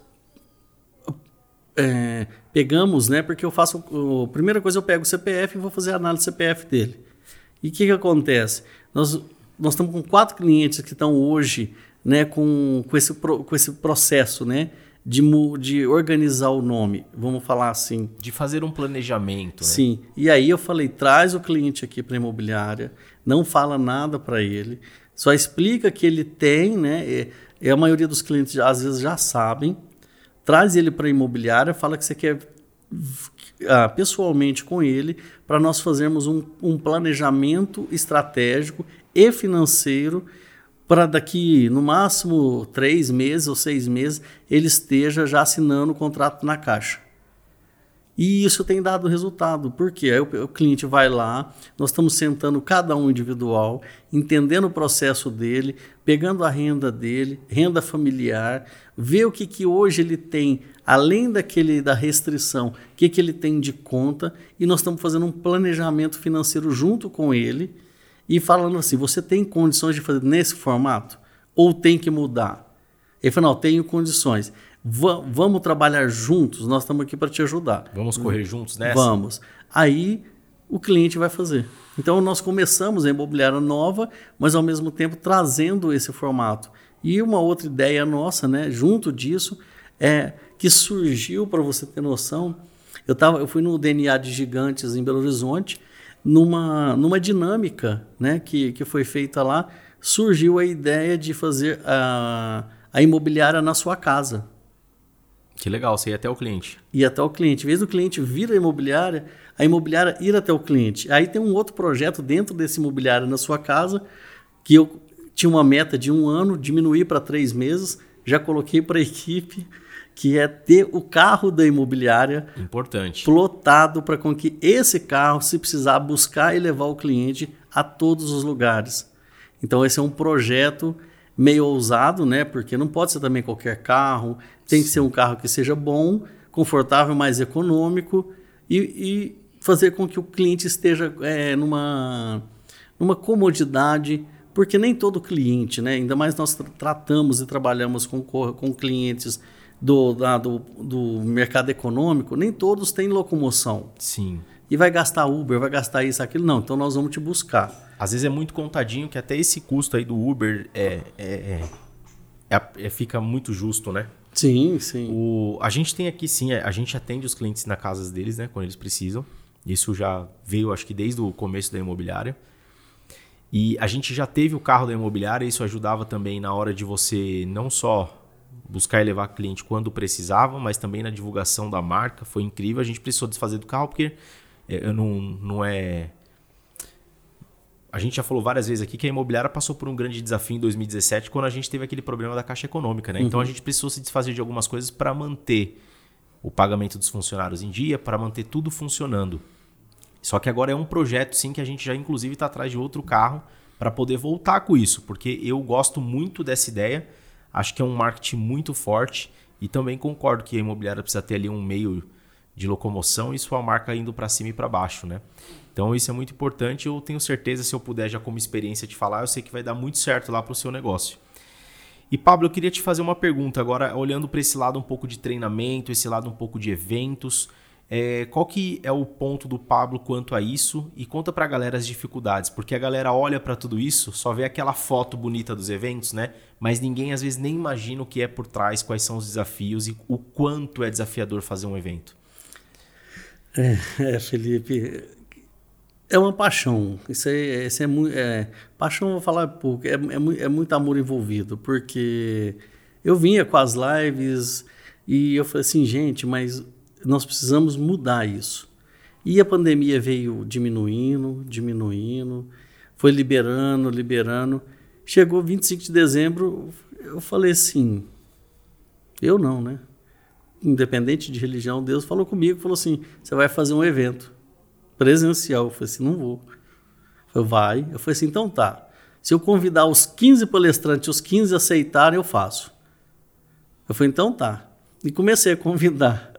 é, pegamos, né? Porque eu faço. A primeira coisa eu pego o CPF e vou fazer a análise do CPF dele. E o que, que acontece? Nós, nós estamos com quatro clientes que estão hoje né, com, com, esse, com esse processo né, de, de organizar o nome, vamos falar assim. De fazer um planejamento. Né? Sim. E aí eu falei: traz o cliente aqui para a imobiliária, não fala nada para ele, só explica que ele tem, né? E, e a maioria dos clientes às vezes já sabem. Traz ele para a imobiliária, fala que você quer ah, pessoalmente com ele para nós fazermos um, um planejamento estratégico e financeiro para daqui no máximo três meses ou seis meses ele esteja já assinando o contrato na caixa. E isso tem dado resultado. Por quê? Aí o, o cliente vai lá, nós estamos sentando cada um individual, entendendo o processo dele, pegando a renda dele, renda familiar, ver o que, que hoje ele tem, além daquele da restrição, o que, que ele tem de conta, e nós estamos fazendo um planejamento financeiro junto com ele e falando assim: você tem condições de fazer nesse formato? Ou tem que mudar? Ele falou: não, tenho condições vamos trabalhar juntos, nós estamos aqui para te ajudar. Vamos correr juntos nessa? Vamos. Aí o cliente vai fazer. Então nós começamos a imobiliária nova, mas ao mesmo tempo trazendo esse formato. E uma outra ideia nossa, né, junto disso, é que surgiu para você ter noção. Eu tava, eu fui no DNA de Gigantes em Belo Horizonte, numa, numa dinâmica, né, que, que foi feita lá, surgiu a ideia de fazer a, a imobiliária na sua casa. Que legal, você ia até o cliente. Ir até o cliente. Em vez do cliente vir à imobiliária, a imobiliária ir até o cliente. Aí tem um outro projeto dentro desse imobiliário na sua casa, que eu tinha uma meta de um ano, diminuir para três meses. Já coloquei para a equipe, que é ter o carro da imobiliária Importante. plotado para com que esse carro, se precisar, buscar e levar o cliente a todos os lugares. Então, esse é um projeto meio ousado, né? Porque não pode ser também qualquer carro, tem que ser um carro que seja bom, confortável, mais econômico e, e fazer com que o cliente esteja é, numa, numa comodidade, porque nem todo cliente, né? Ainda mais nós tratamos e trabalhamos com, com clientes do, da, do, do mercado econômico, nem todos têm locomoção. Sim. E vai gastar Uber, vai gastar isso, aquilo. Não, então nós vamos te buscar. Às vezes é muito contadinho que até esse custo aí do Uber é, é, é, é fica muito justo, né? Sim, sim. O, a gente tem aqui, sim, a gente atende os clientes na casa deles, né? Quando eles precisam. Isso já veio, acho que desde o começo da imobiliária. E a gente já teve o carro da imobiliária, isso ajudava também na hora de você não só buscar e levar cliente quando precisava, mas também na divulgação da marca. Foi incrível. A gente precisou desfazer do carro porque é, não, não é a gente já falou várias vezes aqui que a imobiliária passou por um grande desafio em 2017 quando a gente teve aquele problema da caixa econômica, né? Uhum. Então a uhum. gente precisou se desfazer de algumas coisas para manter o pagamento dos funcionários em dia, para manter tudo funcionando. Só que agora é um projeto sim que a gente já inclusive está atrás de outro carro para poder voltar com isso, porque eu gosto muito dessa ideia, acho que é um marketing muito forte e também concordo que a imobiliária precisa ter ali um meio de locomoção e sua marca indo para cima e para baixo, né? Então isso é muito importante. Eu tenho certeza, se eu puder já como experiência te falar, eu sei que vai dar muito certo lá para o seu negócio. E Pablo, eu queria te fazer uma pergunta agora, olhando para esse lado um pouco de treinamento, esse lado um pouco de eventos. É, qual que é o ponto do Pablo quanto a isso? E conta para a galera as dificuldades, porque a galera olha para tudo isso, só vê aquela foto bonita dos eventos, né? Mas ninguém às vezes nem imagina o que é por trás, quais são os desafios e o quanto é desafiador fazer um evento. É, é Felipe, é uma paixão. Isso é, isso é, é paixão, vou falar pouco. É, é, é, muito amor envolvido, porque eu vinha com as lives e eu falei assim, gente, mas nós precisamos mudar isso. E a pandemia veio diminuindo, diminuindo, foi liberando, liberando. Chegou 25 de dezembro, eu falei assim, eu não, né? Independente de religião, Deus falou comigo, falou assim, você vai fazer um evento presencial. Eu falei assim, não vou. Eu falei, vai. Eu falei assim, então tá. Se eu convidar os 15 palestrantes, os 15 aceitarem, eu faço. Eu falei, então tá. E comecei a convidar.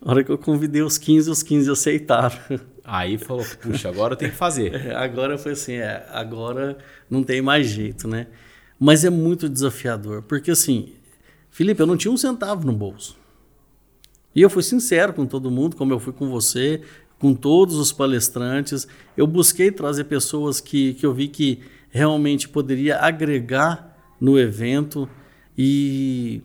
Na hora que eu convidei os 15, os 15 aceitaram. Aí falou, puxa, agora eu tenho que fazer. É, agora foi assim, é, agora não tem mais jeito, né? Mas é muito desafiador, porque assim, Felipe, eu não tinha um centavo no bolso. E eu fui sincero com todo mundo, como eu fui com você, com todos os palestrantes. Eu busquei trazer pessoas que, que eu vi que realmente poderia agregar no evento e,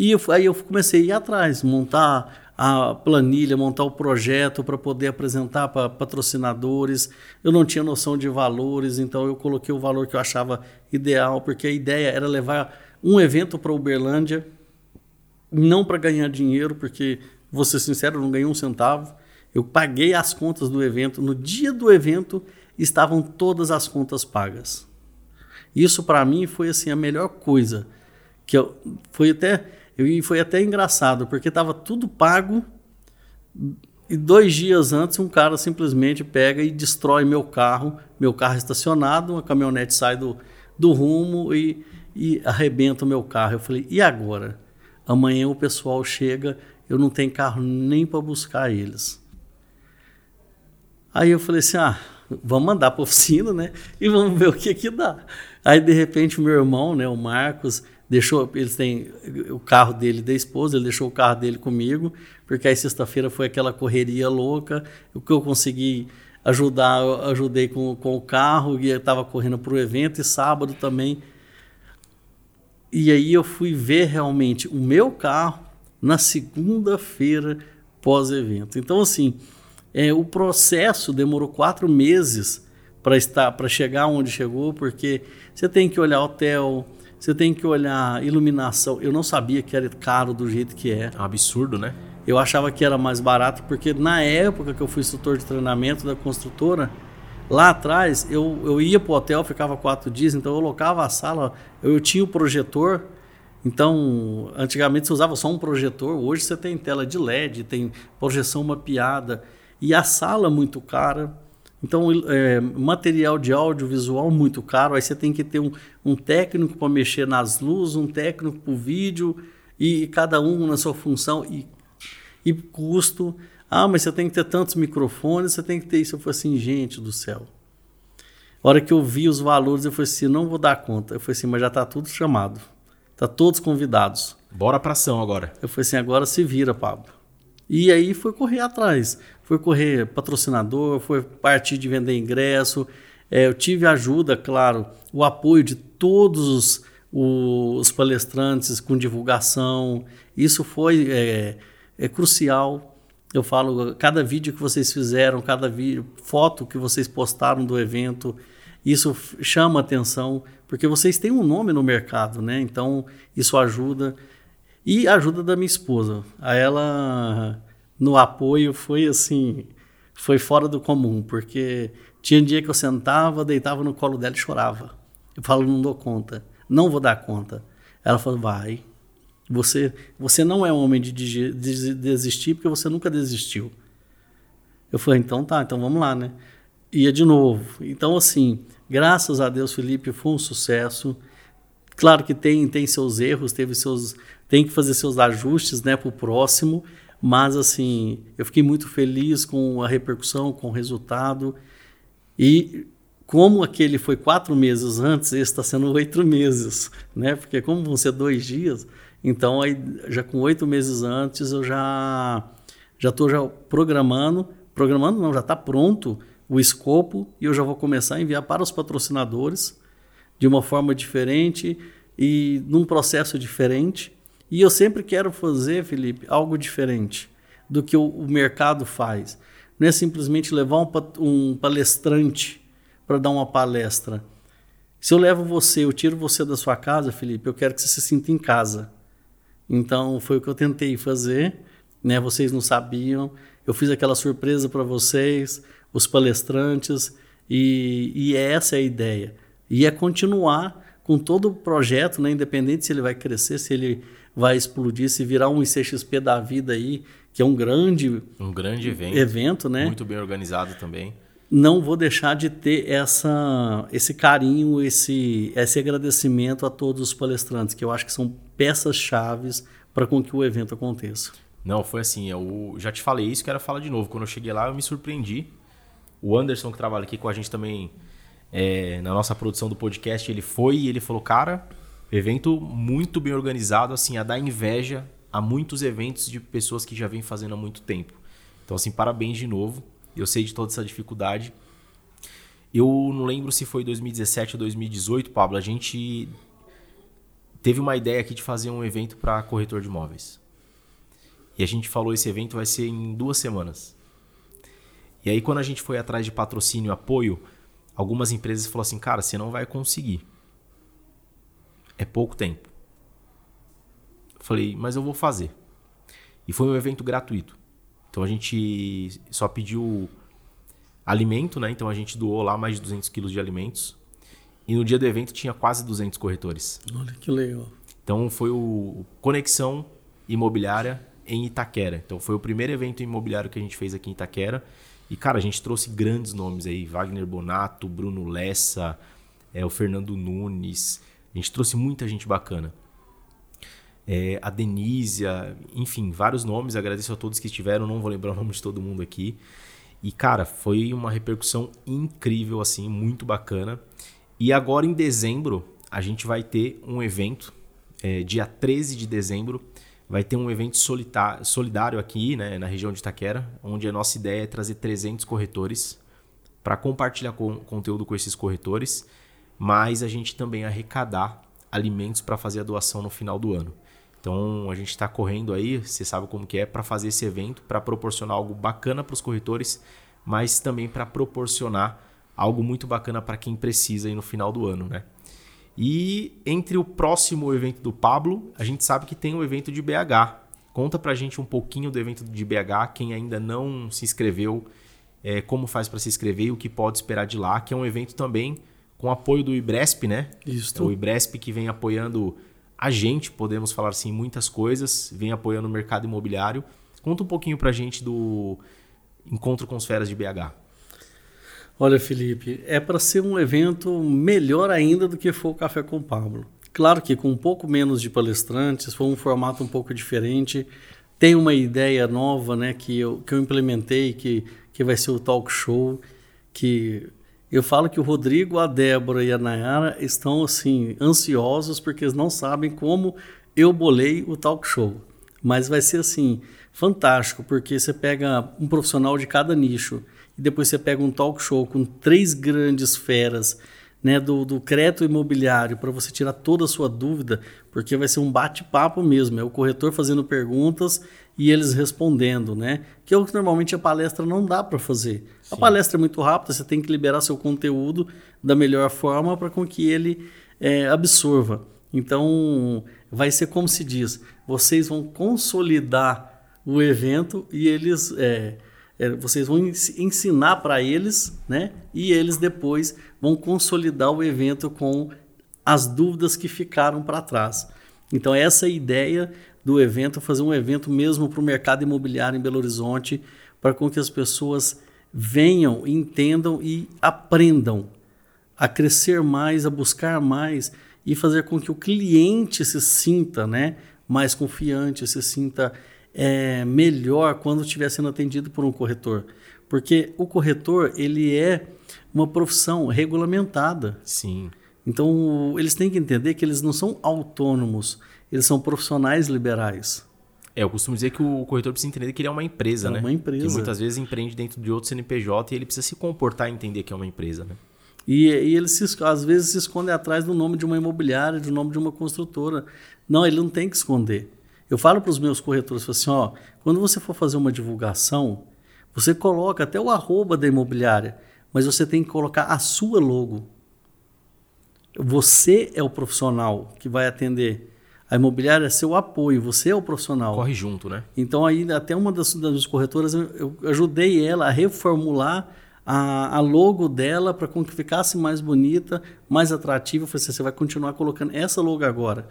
e eu, aí eu comecei a ir atrás, montar a planilha, montar o projeto para poder apresentar para patrocinadores. Eu não tinha noção de valores, então eu coloquei o valor que eu achava ideal, porque a ideia era levar um evento para Uberlândia, não para ganhar dinheiro, porque, vou ser sincero, eu não ganhei um centavo. Eu paguei as contas do evento. No dia do evento estavam todas as contas pagas. Isso para mim foi assim a melhor coisa que eu foi até eu foi até engraçado porque estava tudo pago E dois dias antes, um cara simplesmente pega e destrói meu carro, meu carro estacionado, uma caminhonete sai do, do rumo e, e arrebenta o meu carro. Eu falei, e agora? Amanhã o pessoal chega, eu não tenho carro nem para buscar eles. Aí eu falei assim, ah, vamos mandar para oficina, né? E vamos ver o que que dá. Aí de repente o meu irmão, né, o Marcos, deixou, eles têm o carro dele da esposa, ele deixou o carro dele comigo, porque aí sexta-feira foi aquela correria louca, o que eu consegui ajudar, eu ajudei com, com o carro, e estava correndo para o evento, e sábado também. E aí eu fui ver realmente o meu carro na segunda-feira pós-evento. Então, assim, é, o processo demorou quatro meses para estar para chegar onde chegou, porque você tem que olhar hotel, você tem que olhar iluminação. Eu não sabia que era caro do jeito que é. É um absurdo, né? Eu achava que era mais barato, porque na época que eu fui instrutor de treinamento da construtora, lá atrás eu, eu ia para o hotel, ficava quatro dias, então eu locava a sala, eu tinha o projetor. Então, antigamente você usava só um projetor, hoje você tem tela de LED, tem projeção mapeada. E a sala muito cara. Então, é, material de audiovisual muito caro, aí você tem que ter um, um técnico para mexer nas luzes, um técnico para o vídeo, e, e cada um na sua função, e, e custo. Ah, mas você tem que ter tantos microfones, você tem que ter isso. Eu falei assim, gente do céu. A hora que eu vi os valores, eu falei assim, não vou dar conta. Eu falei assim, mas já está tudo chamado. Está todos convidados. Bora para ação agora. Eu falei assim, agora se vira, Pablo. E aí foi correr atrás. Foi correr patrocinador, foi partir de vender ingresso. É, eu tive ajuda, claro, o apoio de todos os, palestrantes com divulgação. Isso foi é, é crucial. Eu falo, cada vídeo que vocês fizeram, cada vídeo, foto que vocês postaram do evento, isso chama atenção, porque vocês têm um nome no mercado, né? Então, isso ajuda. E ajuda da minha esposa. Ela, no apoio, foi assim, foi fora do comum, porque tinha dia que eu sentava, deitava no colo dela e chorava. Eu falo, não dou conta, não vou dar conta. Ela falou, vai. Você, você não é homem de desistir porque você nunca desistiu. Eu falei, então tá, então vamos lá, né? Ia de novo. Então, assim, graças a Deus, Felipe, foi um sucesso. Claro que tem, tem seus erros, teve seus, tem que fazer seus ajustes né, para o próximo, mas assim, eu fiquei muito feliz com a repercussão, com o resultado. E como aquele foi quatro meses antes, esse está sendo oito meses, né? Porque como vão ser dois dias, então aí já com oito meses antes eu já já estou já programando, programando não, já está pronto o escopo e eu já vou começar a enviar para os patrocinadores de uma forma diferente e num processo diferente. E eu sempre quero fazer, Felipe, algo diferente do que o, o mercado faz. Não é simplesmente levar um, um palestrante para dar uma palestra. Se eu levo você, eu tiro você da sua casa, Felipe, eu quero que você se sinta em casa. Então foi o que eu tentei fazer, né? Vocês não sabiam. Eu fiz aquela surpresa para vocês, os palestrantes, e, e essa é a ideia. E é continuar com todo o projeto, né? independente se ele vai crescer, se ele vai explodir, se virar um ICXP da vida aí, que é um grande, um grande evento, evento né? muito bem organizado também. Não vou deixar de ter essa, esse carinho, esse, esse agradecimento a todos os palestrantes, que eu acho que são peças chaves para com que o evento aconteça. Não, foi assim, eu já te falei isso, quero falar de novo. Quando eu cheguei lá, eu me surpreendi. O Anderson, que trabalha aqui com a gente também é, na nossa produção do podcast, ele foi e ele falou, cara, Evento muito bem organizado, assim, a dar inveja a muitos eventos de pessoas que já vêm fazendo há muito tempo. Então, assim, parabéns de novo. Eu sei de toda essa dificuldade. Eu não lembro se foi 2017 ou 2018, Pablo. A gente teve uma ideia aqui de fazer um evento para corretor de imóveis. E a gente falou esse evento vai ser em duas semanas. E aí, quando a gente foi atrás de patrocínio e apoio, algumas empresas falaram assim: cara, você não vai conseguir é pouco tempo. Falei, mas eu vou fazer. E foi um evento gratuito. Então a gente só pediu alimento, né? Então a gente doou lá mais de 200 quilos de alimentos. E no dia do evento tinha quase 200 corretores. Olha que legal. Então foi o Conexão Imobiliária em Itaquera. Então foi o primeiro evento imobiliário que a gente fez aqui em Itaquera. E, cara, a gente trouxe grandes nomes aí: Wagner Bonato, Bruno Lessa, é, o Fernando Nunes. A gente trouxe muita gente bacana. É, a Denísia, enfim, vários nomes. Agradeço a todos que estiveram, não vou lembrar o nome de todo mundo aqui. E, cara, foi uma repercussão incrível, assim, muito bacana. E agora em dezembro, a gente vai ter um evento, é, dia 13 de dezembro, vai ter um evento solidário aqui né, na região de Itaquera, onde a nossa ideia é trazer 300 corretores para compartilhar com, conteúdo com esses corretores, mas a gente também arrecadar alimentos para fazer a doação no final do ano. Então a gente está correndo aí, você sabe como que é, para fazer esse evento, para proporcionar algo bacana para os corretores, mas também para proporcionar algo muito bacana para quem precisa aí no final do ano, né? E entre o próximo evento do Pablo, a gente sabe que tem o evento de BH. Conta pra gente um pouquinho do evento de BH, quem ainda não se inscreveu, é, como faz para se inscrever e o que pode esperar de lá, que é um evento também com apoio do Ibresp, né? Isso. É o Ibresp que vem apoiando a gente, podemos falar assim, muitas coisas, vem apoiando o mercado imobiliário. Conta um pouquinho pra gente do Encontro com os Feras de BH. Olha, Felipe, é para ser um evento melhor ainda do que foi o Café com o Pablo. Claro que com um pouco menos de palestrantes, foi um formato um pouco diferente. Tem uma ideia nova né, que, eu, que eu implementei, que, que vai ser o talk show, que eu falo que o Rodrigo, a Débora e a Nayara estão assim ansiosos porque eles não sabem como eu bolei o talk show. Mas vai ser assim fantástico porque você pega um profissional de cada nicho e depois você pega um talk show com três grandes feras né, do, do crédito imobiliário para você tirar toda a sua dúvida, porque vai ser um bate-papo mesmo, é o corretor fazendo perguntas e eles respondendo, né? Que é o que normalmente a palestra não dá para fazer. Sim. A palestra é muito rápida, você tem que liberar seu conteúdo da melhor forma para com que ele é, absorva. Então, vai ser como se diz: vocês vão consolidar o evento e eles. É, é, vocês vão ensinar para eles, né? E eles depois vão consolidar o evento com as dúvidas que ficaram para trás. Então, essa é a ideia do evento, fazer um evento mesmo para o mercado imobiliário em Belo Horizonte, para com que as pessoas venham, entendam e aprendam a crescer mais, a buscar mais e fazer com que o cliente se sinta né, mais confiante, se sinta é, melhor quando estiver sendo atendido por um corretor. Porque o corretor, ele é uma profissão regulamentada. Sim. Então, eles têm que entender que eles não são autônomos, eles são profissionais liberais. É, eu costumo dizer que o corretor precisa entender que ele é uma empresa, é né? uma empresa. Que muitas vezes empreende dentro de outro CNPJ e ele precisa se comportar e entender que é uma empresa, né? E, e ele se, às vezes se esconde atrás do nome de uma imobiliária, do nome de uma construtora. Não, ele não tem que esconder. Eu falo para os meus corretores assim, ó, quando você for fazer uma divulgação, você coloca até o arroba da imobiliária, mas você tem que colocar a sua logo. Você é o profissional que vai atender. A imobiliária é seu apoio, você é o profissional. Corre junto, né? Então aí até uma das, das corretoras eu, eu ajudei ela a reformular a, a logo dela para que ficasse mais bonita, mais atrativa. Eu falei assim, você vai continuar colocando essa logo agora.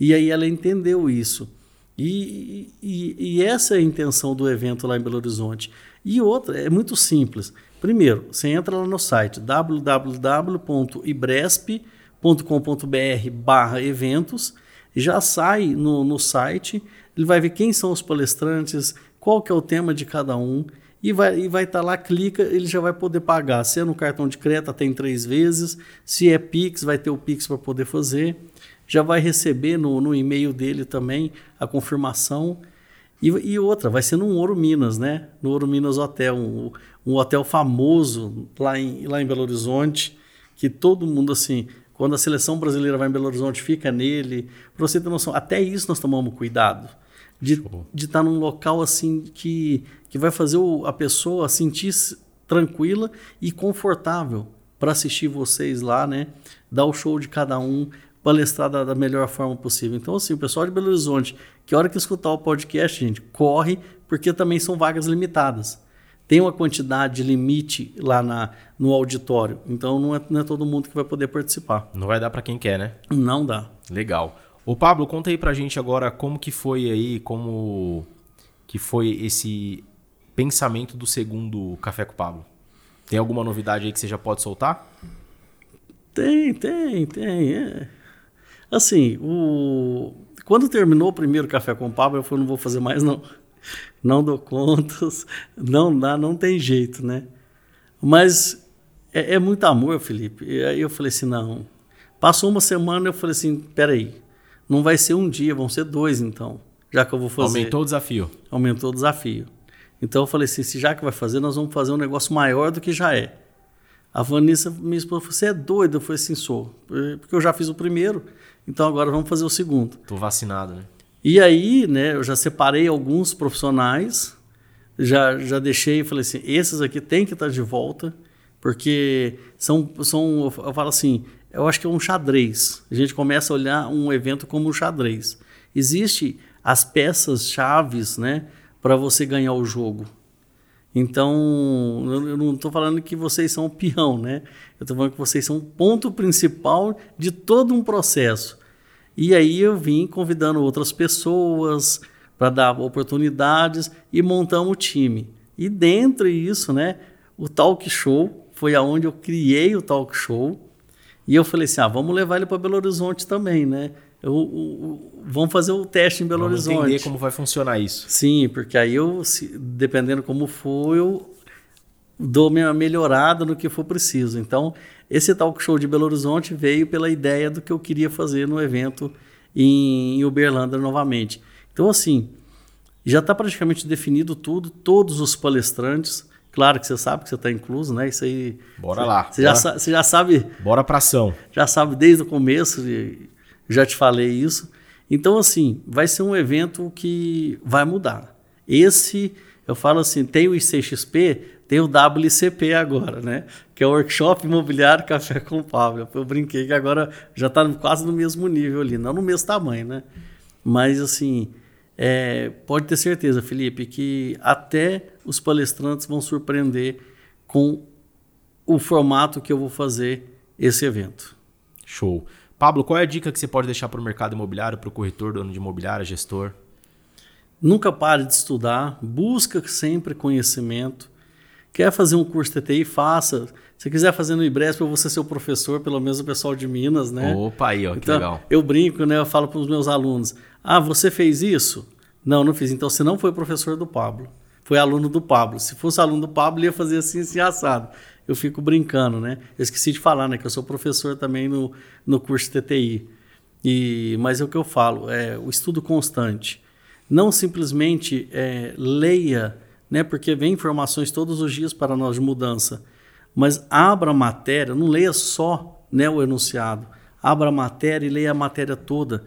E aí ela entendeu isso. E, e, e, essa é a intenção do evento lá em Belo Horizonte. E outra, é muito simples. Primeiro, você entra lá no site www.ibresp.com.br barra eventos, já sai no, no site, ele vai ver quem são os palestrantes, qual que é o tema de cada um, e vai estar vai tá lá, clica, ele já vai poder pagar. Se é no cartão de crédito, tem três vezes. Se é Pix, vai ter o Pix para poder fazer já vai receber no, no e-mail dele também a confirmação. E, e, outra, vai ser no Ouro Minas, né? No Ouro Minas Hotel, um, um hotel famoso lá em, lá em Belo Horizonte, que todo mundo, assim, quando a seleção brasileira vai em Belo Horizonte, fica nele. Para você ter noção, até isso nós tomamos cuidado. De estar tá num local assim que, que vai fazer o, a pessoa sentir tranquila e confortável para assistir vocês lá, né? Dar o show de cada um, palestrar da, da, melhor forma possível. Então, assim, o pessoal de Belo Horizonte, que hora que escutar o podcast, gente, corre, porque também são vagas limitadas. Tem uma quantidade limite lá na, no auditório. Então, não é, não é todo mundo que vai poder participar. Não vai dar para quem quer, né? Não dá. Legal. Ô Pablo, conta aí pra gente agora como que foi aí, como que foi esse pensamento do segundo Café com o Pablo? Tem alguma novidade aí que você já pode soltar? Tem, tem, tem. É. Assim, o... quando terminou o primeiro Café com o Pablo, eu falei, não vou fazer mais não. Não dou contas, não dá, não tem jeito, né? Mas é, é muito amor, Felipe. E aí eu falei assim, não. Passou uma semana, eu falei assim, peraí, não vai ser um dia, vão ser dois então, já que eu vou fazer. Aumentou o desafio. Aumentou o desafio. Então eu falei assim, se já que vai fazer, nós vamos fazer um negócio maior do que já é. A Vanessa, minha esposa, falou, você é doido? Eu falei assim, sou. Porque eu já fiz o primeiro, então agora vamos fazer o segundo. Tô vacinado, né? E aí, né, eu já separei alguns profissionais, já, já deixei e falei assim, esses aqui tem que estar de volta, porque são, são, eu falo assim, eu acho que é um xadrez. A gente começa a olhar um evento como um xadrez. Existe as peças chaves, né, para você ganhar o jogo. Então, eu não estou falando que vocês são o peão, né? Eu estou falando que vocês são o ponto principal de todo um processo. E aí eu vim convidando outras pessoas para dar oportunidades e montamos o time. E dentro disso, né, o talk show foi aonde eu criei o talk show. E eu falei assim: ah, vamos levar ele para Belo Horizonte também, né? Eu, eu, vamos fazer o teste em Belo vamos Horizonte. entender como vai funcionar isso. Sim, porque aí eu, se, dependendo como for, eu dou minha melhorada no que for preciso. Então, esse talk show de Belo Horizonte veio pela ideia do que eu queria fazer no evento em, Uberlândia novamente. Então, assim, já está praticamente definido tudo, todos os palestrantes. Claro que você sabe que você está incluso, né? Isso aí. Bora você, lá. Você, bora. Já, você já sabe. Bora para ação. Já sabe desde o começo, já te falei isso. Então, assim, vai ser um evento que vai mudar. Esse, eu falo assim, tem o ICXP, tem o WCP agora, né? Que é o Workshop Imobiliário Café com Pablo. Eu brinquei que agora já está quase no mesmo nível ali, não no mesmo tamanho, né? Mas, assim, é, pode ter certeza, Felipe, que até os palestrantes vão surpreender com o formato que eu vou fazer esse evento. Show. Pablo, qual é a dica que você pode deixar para o mercado imobiliário, para o corretor, dono de imobiliária, gestor? Nunca pare de estudar, busca sempre conhecimento. Quer fazer um curso TTI? Faça. Se quiser fazer no IBRESP, eu vou ser seu professor, pelo menos o pessoal de Minas, né? Opa, aí, ó, que então, legal. Eu brinco, né? Eu falo para os meus alunos: Ah, você fez isso? Não, não fiz. Então você não foi professor do Pablo. Foi aluno do Pablo. Se fosse aluno do Pablo, ia fazer assim, assim, assado eu fico brincando, né? Eu esqueci de falar, né? Que eu sou professor também no, no curso TTI. E, mas é o que eu falo, é o estudo constante. Não simplesmente é, leia, né? Porque vem informações todos os dias para nós de mudança. Mas abra a matéria, não leia só né, o enunciado. Abra a matéria e leia a matéria toda.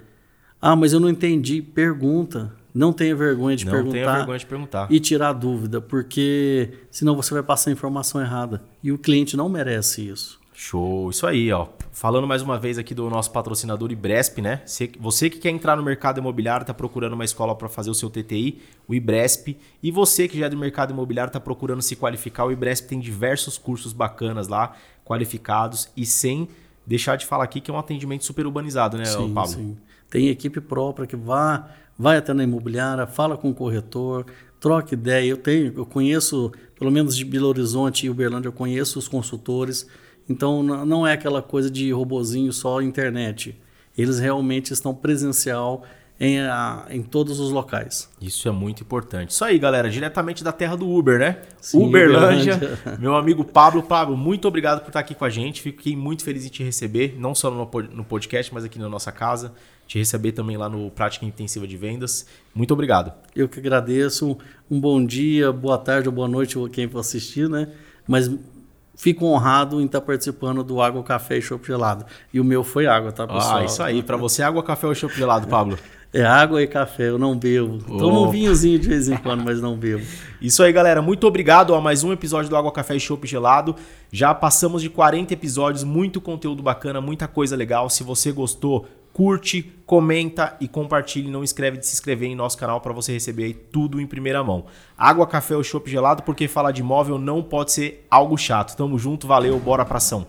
Ah, mas eu não entendi. Pergunta. Não tenha vergonha de não perguntar. Tenha vergonha de perguntar. E tirar dúvida, porque senão você vai passar a informação errada. E o cliente não merece isso. Show, isso aí, ó. Falando mais uma vez aqui do nosso patrocinador Ibresp, né? Você que quer entrar no mercado imobiliário, está procurando uma escola para fazer o seu TTI, o Ibresp. E você que já é do mercado imobiliário, está procurando se qualificar, o Ibresp tem diversos cursos bacanas lá, qualificados e sem deixar de falar aqui que é um atendimento super urbanizado, né, sim, Pablo? Sim. Tem equipe própria que vá vai até na imobiliária, fala com o corretor, troca ideia. Eu tenho, eu conheço, pelo menos de Belo Horizonte e Uberlândia, eu conheço os consultores. Então não é aquela coisa de robozinho só internet. Eles realmente estão presencial em, a, em todos os locais. Isso é muito importante. Isso aí, galera, diretamente da terra do Uber, né? Sim, Uberlândia. Uberlândia. Meu amigo Pablo. Pablo, muito obrigado por estar aqui com a gente. Fiquei muito feliz em te receber, não só no podcast, mas aqui na nossa casa. Te receber também lá no Prática Intensiva de Vendas. Muito obrigado. Eu que agradeço. Um bom dia, boa tarde ou boa noite quem for assistir, né? Mas fico honrado em estar participando do Água, Café e Chopp Gelado. E o meu foi água, tá, pessoal? Ah, isso aí. Para você, água, café ou chopp gelado, Pablo? É água e café, eu não bebo. Oh. Tomo um vinhozinho de vez em quando, mas não bebo. Isso aí, galera. Muito obrigado a mais um episódio do Água, Café e Chopp Gelado. Já passamos de 40 episódios, muito conteúdo bacana, muita coisa legal. Se você gostou, curte, comenta e compartilhe. Não escreve de se inscrever em nosso canal para você receber tudo em primeira mão. Água, café ou chopp gelado, porque falar de imóvel não pode ser algo chato. Tamo junto, valeu, bora pra ação.